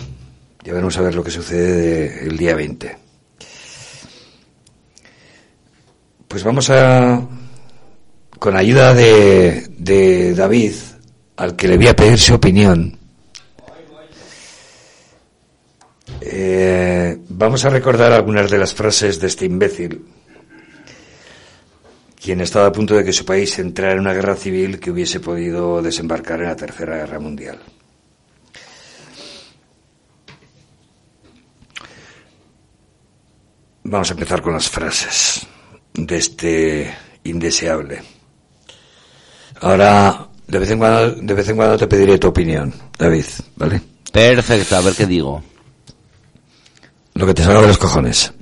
Ya veremos a ver lo que sucede de- el día 20. Pues vamos a, con ayuda de, David, al que le voy a pedir su opinión, eh, vamos a recordar algunas de las frases de este imbécil, quien estaba a punto de que su país entrara en una guerra civil que hubiese podido desembarcar en la Tercera Guerra Mundial. Vamos a empezar con las frases de este indeseable. Ahora, de vez en cuando, de vez en cuando te pediré tu opinión, David, ¿vale? Perfecto, a ver qué digo. Lo que te salga de los cojones.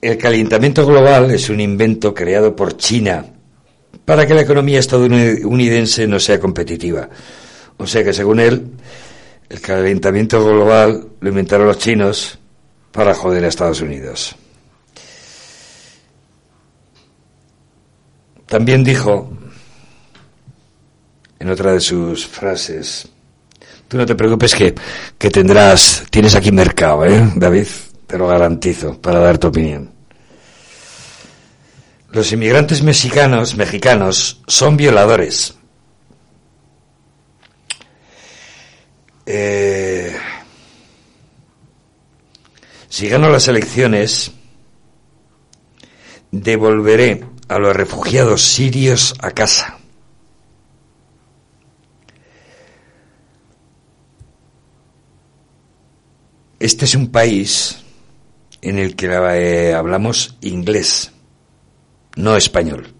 El calentamiento global es un invento creado por China para que la economía estadounidense no sea competitiva. O sea que según él, el calentamiento global lo inventaron los chinos para joder a Estados Unidos. También dijo, en otra de sus frases, tú no te preocupes que, que tendrás, tienes aquí mercado, ¿eh, David? Te lo garantizo, para dar tu opinión. Los inmigrantes mexicanos, mexicanos, son violadores. Eh, si gano las elecciones, devolveré a los refugiados sirios a casa. Este es un país en el que eh, hablamos inglés, no español.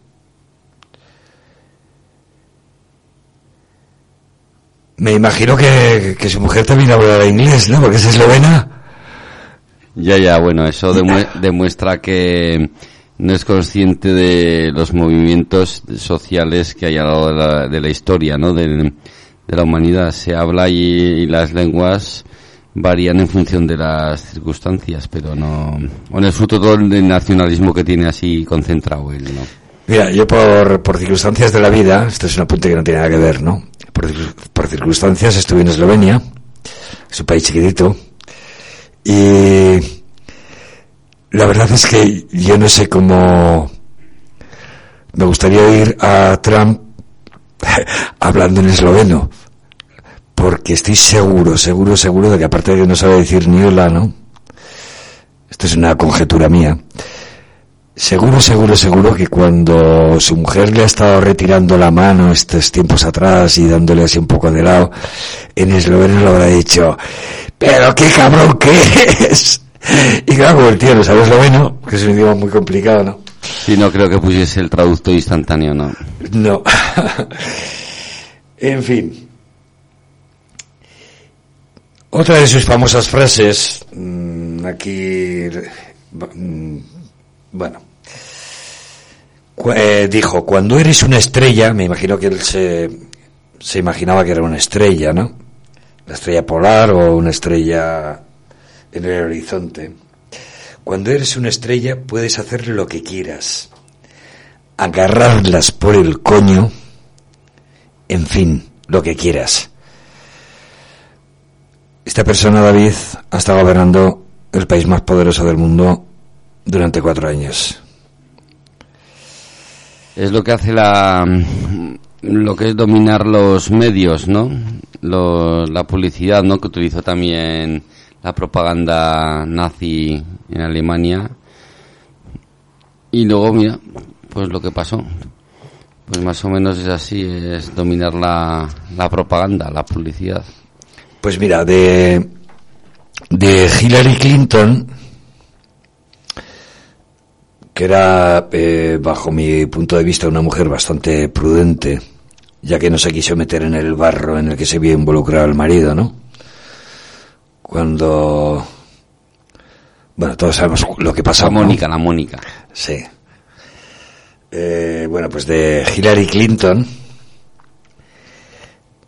Me imagino que, que su mujer también hablará inglés, ¿no? Porque es eslovena. Ya, ya, bueno, eso demue- demuestra que no es consciente de los movimientos sociales que hay a lo largo de la, de la historia, ¿no? De, de la humanidad. Se habla y, y las lenguas varían en función de las circunstancias, pero no... Bueno, es fruto todo del nacionalismo que tiene así concentrado él, ¿no? Mira, yo por, circunstancias de la vida, esto es un apunte que no tiene nada que ver, ¿no? Por, por circunstancias estuve en Eslovenia, es un país chiquitito, y la verdad es que yo no sé cómo me gustaría oír a Trump [LAUGHS] hablando en esloveno, porque estoy seguro, seguro, seguro de que aparte de que no sabe decir ni hola, ¿no? Esto es una conjetura mía. Seguro, seguro, seguro que cuando su mujer le ha estado retirando la mano estos tiempos atrás y dándole así un poco de lado, en esloveno le habrá dicho, pero qué cabrón que es. Y claro, el tío no sabe esloveno, que es un idioma muy complicado, ¿no? Sí, no creo que pusiese el traductor instantáneo, ¿no? No. [LAUGHS] en fin. Otra de sus famosas frases, mm, aquí, mm, bueno, eh, dijo, cuando eres una estrella, me imagino que él se, se imaginaba que era una estrella, ¿no? La estrella polar o una estrella en el horizonte. Cuando eres una estrella puedes hacer lo que quieras, agarrarlas por el coño, en fin, lo que quieras. Esta persona, David, ha estado gobernando el país más poderoso del mundo durante cuatro años. Es lo que hace la lo que es dominar los medios, ¿no? La publicidad, ¿no? Que utilizó también la propaganda nazi en Alemania. Y luego, mira, pues lo que pasó. Pues más o menos es así, es dominar la, la propaganda, la publicidad. Pues mira, de, de Hillary Clinton, que era, eh, bajo mi punto de vista, una mujer bastante prudente, ya que no se quiso meter en el barro en el que se vio involucrado el marido, ¿no? Cuando... Bueno, todos sabemos lo que pasó. La ¿no? Mónica, la Mónica. Sí. Eh, bueno, pues de Hillary Clinton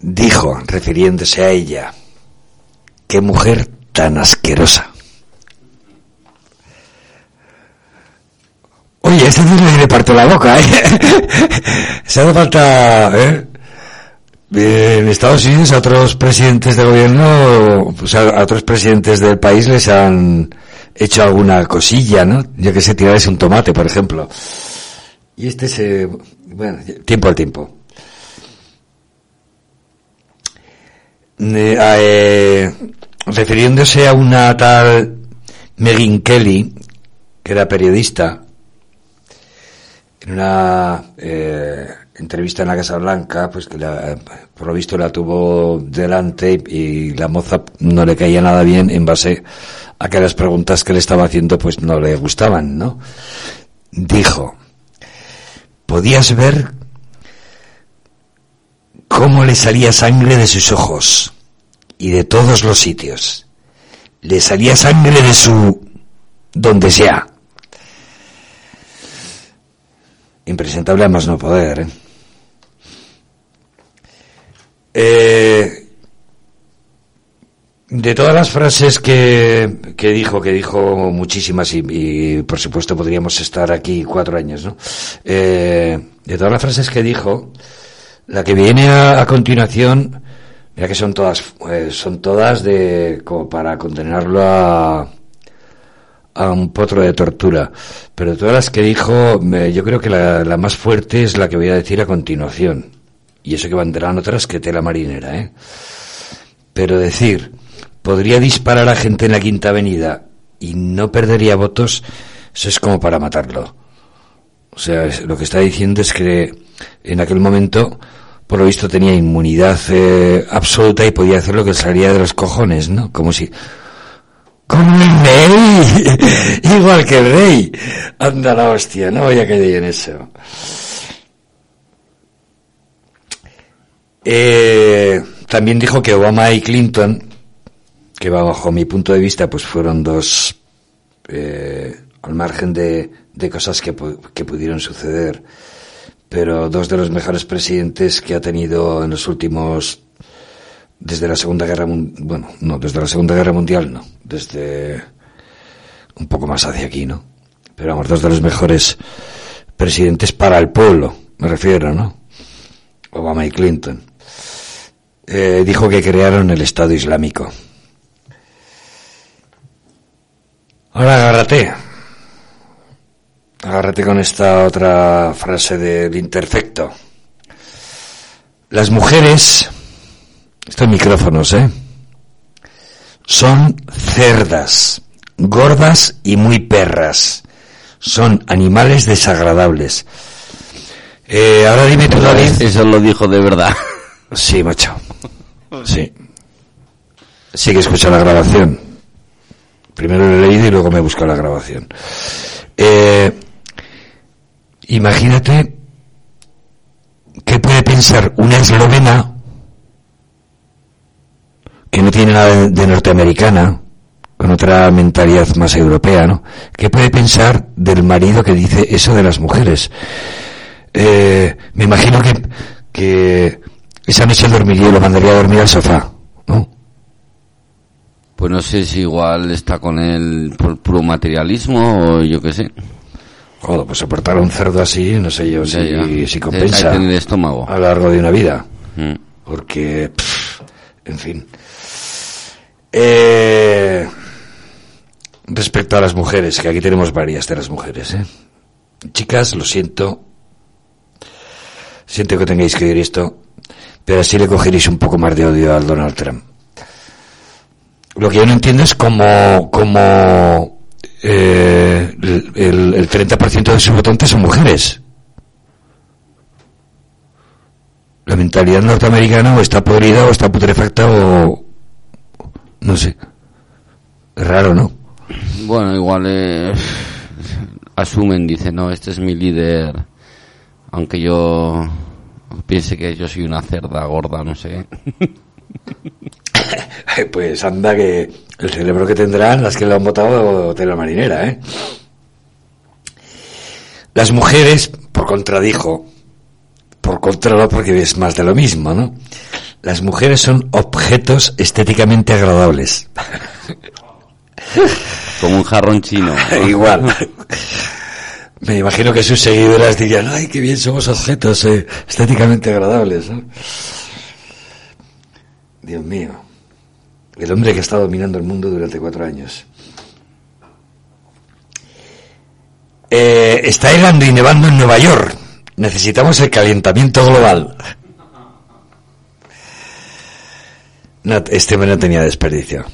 dijo, refiriéndose a ella, qué mujer tan asquerosa. Oye, este tío le parte la boca, ¿eh? [LAUGHS] Se hace falta, ¿eh? En Estados Unidos a otros presidentes de gobierno, o sea, a otros presidentes del país les han hecho alguna cosilla, ¿no? Yo que sé, tirarles un tomate, por ejemplo. Y este se, bueno, tiempo al tiempo. Eh, refiriéndose a una tal Megyn Kelly, que era periodista, en una eh, entrevista en la Casa Blanca, pues que la- por lo visto la tuvo delante y la moza no le caía nada bien en base a que las preguntas que le estaba haciendo pues no le gustaban, ¿no? Dijo, podías ver cómo le salía sangre de sus ojos y de todos los sitios. Le salía sangre de su... donde sea. Impresentable a más no poder. ¿eh? Eh, de todas las frases que, que dijo, que dijo muchísimas y, por supuesto podríamos estar aquí cuatro años, ¿no? Eh, de todas las frases que dijo, la que viene a continuación, mira que son todas, eh, son todas de, como para condenarlo a, a un potro de tortura. Pero todas las que dijo, me- yo creo que la, más fuerte es la que voy a decir a continuación. Y eso que vendrán otras que tela marinera, ¿eh? Pero decir, podría disparar a gente en la Quinta Avenida y no perdería votos, eso es como para matarlo. O sea, lo que está diciendo es que en aquel momento, por lo visto, tenía inmunidad eh, absoluta y podía hacer lo que salía de los cojones, ¿no? Como si, Como el rey. [LAUGHS] Igual que el rey. Anda la hostia, no voy a caer en eso. Eh, también dijo que Obama y Clinton, que bajo mi punto de vista pues fueron dos, eh, al margen de, cosas que pudieron suceder, pero dos de los mejores presidentes que ha tenido en los últimos, desde la Segunda Guerra Mundial, bueno, no, desde la Segunda Guerra Mundial no, desde un poco más hacia aquí, ¿no? Pero vamos, dos de los mejores presidentes para el pueblo, me refiero, ¿no? Obama y Clinton. Eh, dijo que crearon el Estado Islámico. Ahora agárrate. Agárrate con esta otra frase del imperfecto. Las mujeres, estos micrófonos, ¿eh? Son cerdas, gordas y muy perras. Son animales desagradables. Eh, ahora dime tú, David. Eso lo dijo de verdad. Sí, macho. Sí. Sí que escucha la grabación. Primero lo he leído y luego me he buscado la grabación. Eh, imagínate qué puede pensar una eslovena que no tiene nada de- norteamericana, con otra mentalidad más europea, ¿no? ¿Qué puede pensar del marido que dice eso de las mujeres? Eh, me imagino que, que esa noche dormiría y lo mandaría a dormir al sofá, ¿no? Pues no sé si igual está con él por puro materialismo o yo qué sé. Joder, pues soportar a un cerdo así, no sé yo si, si compensa tener estómago. a lo largo de una vida. Mm. Porque, pff, en fin. Eh, respecto a las mujeres, que aquí tenemos varias de las mujeres, ¿eh? Chicas, lo siento. Siento que tengáis que oír esto, pero así le cogeréis un poco más de odio al Donald Trump. Lo que yo no entiendo es cómo, cómo eh, el, el, el 30% de sus votantes son mujeres. La mentalidad norteamericana o está podrida o está putrefacta o... No sé. Es raro, ¿no? Bueno, igual eh, asumen, dicen, no, este es mi líder, aunque yo piense que yo soy una cerda gorda, no sé. [LAUGHS] [LAUGHS] Pues anda que el cerebro que tendrán las que lo han votado de la marinera, ¿eh? Las mujeres, por contra dijo, por contra porque es más de lo mismo, ¿no? Las mujeres son objetos estéticamente agradables. [LAUGHS] Como un jarrón chino. [LAUGHS] Igual. Me imagino que sus seguidoras dirían, ay, qué bien somos objetos eh, estéticamente agradables, ¿no? Dios mío. El hombre que está dominando el mundo durante cuatro años. Eh, está helando y nevando en Nueva York. Necesitamos el calentamiento global. No, este hombre no tenía desperdicio.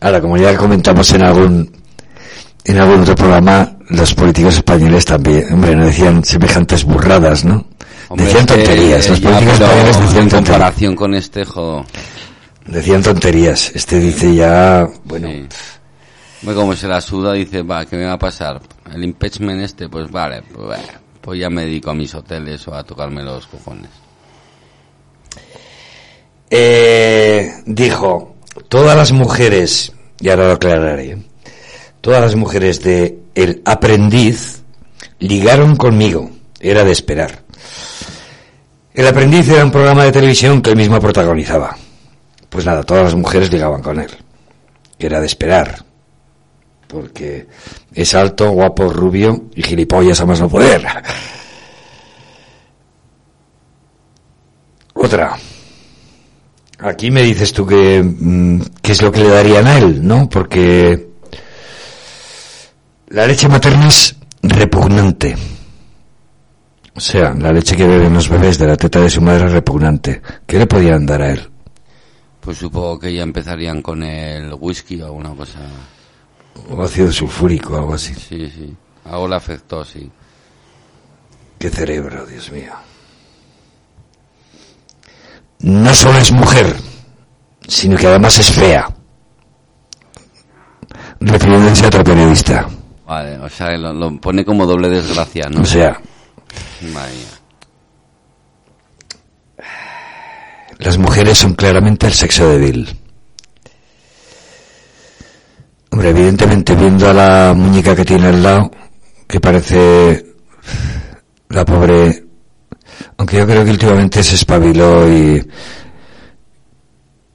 Ahora, como ya comentamos en algún en algún otro programa, los políticos españoles también, hombre, no decían semejantes burradas, ¿no? Hombre, decían tonterías. Los políticos españoles decían en tonterías. comparación con este, jo, Decían tonterías. Este dice ya, bueno, sí. Ve como se la suda, dice, va, ¿qué me va a pasar? El impeachment este, pues vale, pues, pues ya me dedico a mis hoteles o a tocarme los cojones. Eh, dijo, todas las mujeres, y ahora lo aclararé, todas las mujeres de El Aprendiz ligaron conmigo, era de esperar. El Aprendiz era un programa de televisión que él mismo protagonizaba. Pues nada, todas las mujeres ligaban con él, era de esperar. Porque es alto, guapo, rubio y gilipollas a más no poder. Otra. Aquí me dices tú que mm, qué es lo que le darían a él, ¿no? Porque la leche materna es repugnante. O sea, la leche que beben los bebés de la teta de su madre es repugnante. ¿Qué le podían dar a él? Pues supongo que ya empezarían con el whisky o alguna cosa. O ácido sulfúrico algo así. Sí, sí. Algo le afectó, sí. Qué cerebro, Dios mío. No solo es mujer, sino que además es fea. refiriéndose a otro periodista. Vale, o sea, lo, lo pone como doble desgracia, ¿no? O sea, Madre mía. Las mujeres son claramente el sexo débil. Hombre, evidentemente viendo a la muñeca que tiene al lado, que parece la pobre, aunque yo creo que últimamente se espabiló y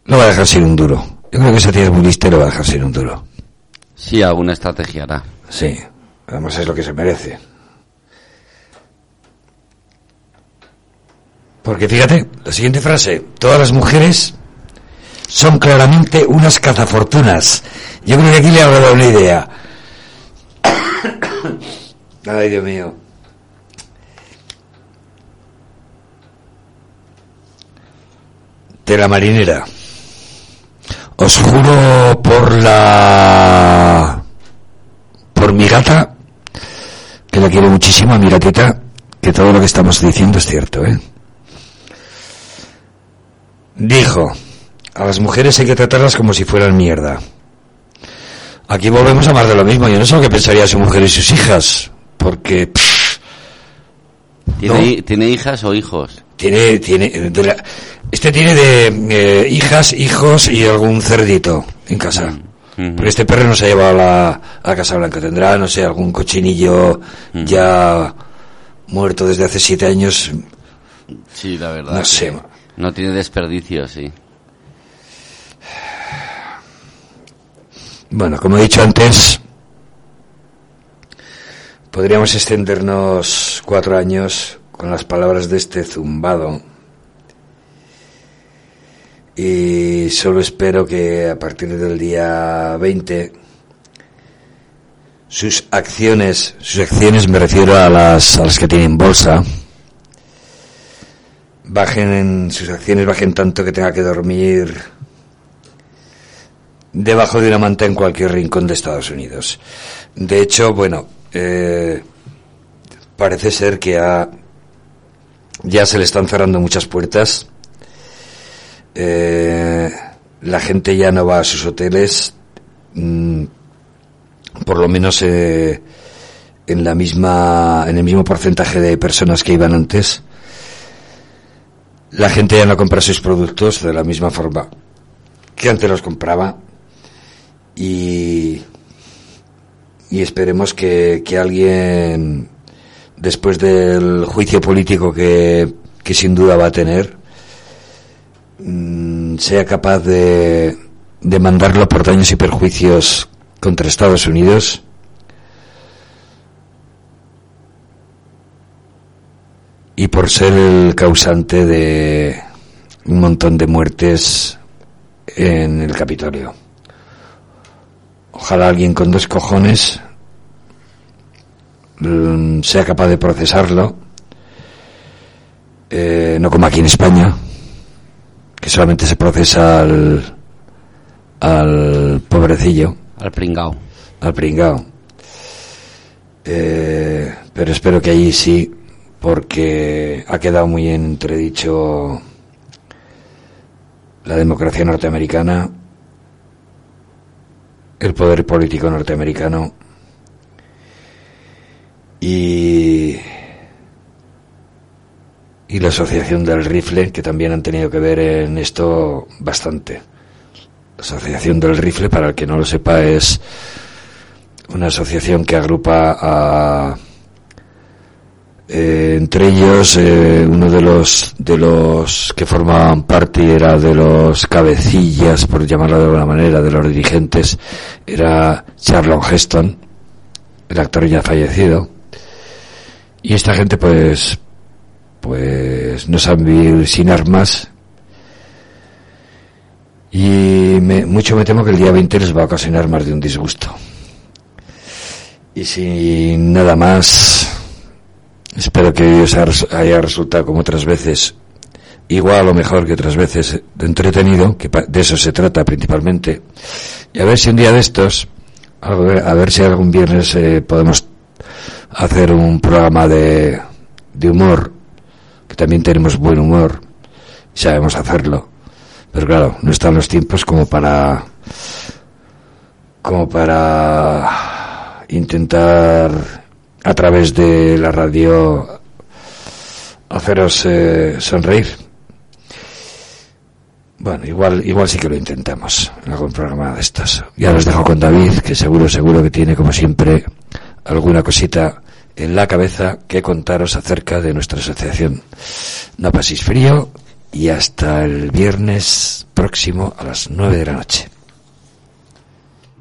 lo va a dejar sin un duro. Yo creo que esa tía es muy lista y lo va a dejar sin un duro. Sí, alguna estrategia hará. Sí, además es lo que se merece. Porque fíjate, la siguiente frase, todas las mujeres son claramente unas cazafortunas. Yo creo que aquí le habrá dado una idea. [COUGHS] Ay, Dios mío. De la marinera. Os juro por la... por mi gata, que la quiero muchísimo, a mi gatita, que todo lo que estamos diciendo es cierto, ¿eh? Dijo, a las mujeres hay que tratarlas como si fueran mierda. Aquí volvemos a más de lo mismo. Yo no sé lo que pensaría su mujer y sus hijas, porque pff, ¿Tiene, No. hi- ¿Tiene hijas o hijos? tiene, tiene, de la- este tiene de eh, hijas, hijos y algún cerdito en casa. Porque este perro no se ha llevado a la, a Casa Blanca. Tendrá, no sé, algún cochinillo ya muerto desde hace siete años. Sí, la verdad. No que sé. No tiene desperdicio, sí. Bueno, como he dicho antes, podríamos extendernos cuatro años con las palabras de este zumbado. Y solo espero que a partir del día 20 sus acciones, sus acciones me refiero a las, a las que tienen bolsa, bajen en, sus acciones bajen tanto que tenga que dormir debajo de una manta en cualquier rincón de Estados Unidos. De hecho, bueno, eh, parece ser que ya se le están cerrando muchas puertas. Eh, la gente ya no va a sus hoteles, mm, por lo menos eh, en la misma, en el mismo porcentaje de personas que iban antes. La gente ya no compra sus productos de la misma forma que antes los compraba y, y esperemos que, que alguien, después del juicio político que, que sin duda va a tener, mm, sea capaz de, de mandarlo por daños y perjuicios contra Estados Unidos. Y por ser el causante de un montón de muertes en el Capitolio. Ojalá alguien con dos cojones mm, sea capaz de procesarlo. Eh, no como aquí en España, que solamente se procesa al, al pobrecillo. Al pringao. Al pringao. Eh, pero espero que allí sí, porque ha quedado muy en entredicho la democracia norteamericana, el poder político norteamericano y, y la asociación del rifle, que también han tenido que ver en esto bastante. La asociación del rifle, para el que no lo sepa, es una asociación que agrupa a eh, entre ellos eh, uno de los de los que formaban parte era de los cabecillas por llamarlo de alguna manera de los dirigentes era Charlon Heston el actor ya fallecido. Y esta gente pues pues no saben vivir sin armas. Y me- mucho me temo que el día 20 les va a ocasionar más de un disgusto. Y sin nada más Espero que os haya resultado como otras veces, igual o mejor que otras veces, entretenido, que de eso se trata principalmente. Y a ver si un día de estos, algo- a ver si algún viernes eh, podemos hacer un programa de, de humor, que también tenemos buen humor, y sabemos hacerlo. Pero claro, no están los tiempos como para como para intentar a través de la radio haceros eh, sonreír. Bueno, igual, igual sí que lo intentamos en algún programa de estos. Ya los dejo con David, que seguro, seguro que tiene, como siempre, alguna cosita en la cabeza que contaros acerca de nuestra asociación. No paséis frío y hasta el viernes próximo a las nueve de la noche.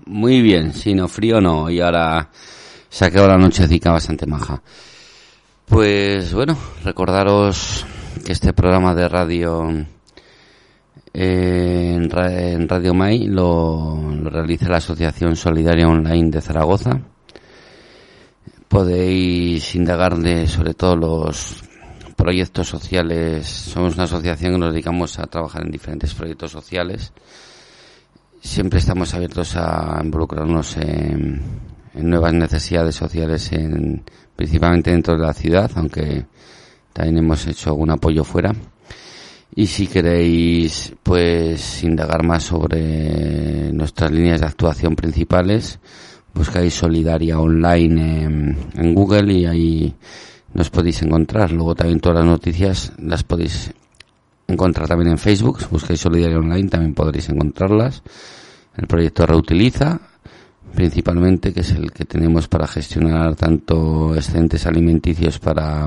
Muy bien, si no frío no, y ahora se ha quedado la nochecica bastante maja. Pues bueno, recordaros que este programa de radio eh, en, ra- en Radio Mai lo, lo realiza la Asociación Solidaria Online de Zaragoza. Podéis indagar sobre todo los proyectos sociales. Somos una asociación que nos dedicamos a trabajar en diferentes proyectos sociales. Siempre estamos abiertos a involucrarnos en nuevas necesidades sociales, en, principalmente dentro de la ciudad, aunque también hemos hecho algún apoyo fuera. Y si queréis, pues, indagar más sobre nuestras líneas de actuación principales, buscáis Solidaria Online en, en Google y ahí nos podéis encontrar. Luego también todas las noticias las podéis encontrar también en Facebook. Si buscáis Solidaria Online también podréis encontrarlas. El proyecto Reutiliza, principalmente, que es el que tenemos para gestionar tanto excedentes alimenticios para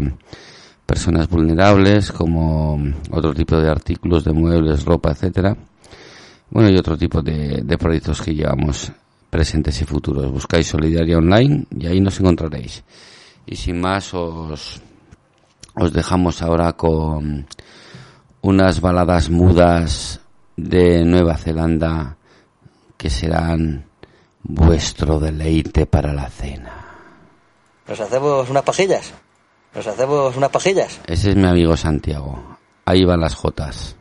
personas vulnerables como otro tipo de artículos de muebles, ropa, etcétera. Bueno, y otro tipo de, de proyectos que llevamos presentes y futuros. Buscáis Solidaria Online y ahí nos encontraréis. Y sin más, os, os dejamos ahora con unas baladas mudas de Nueva Zelanda que serán vuestro deleite para la cena. ¿Nos hacemos unas pajillas? ¿Nos hacemos unas pajillas? Ese es mi amigo Santiago. Ahí van las jotas.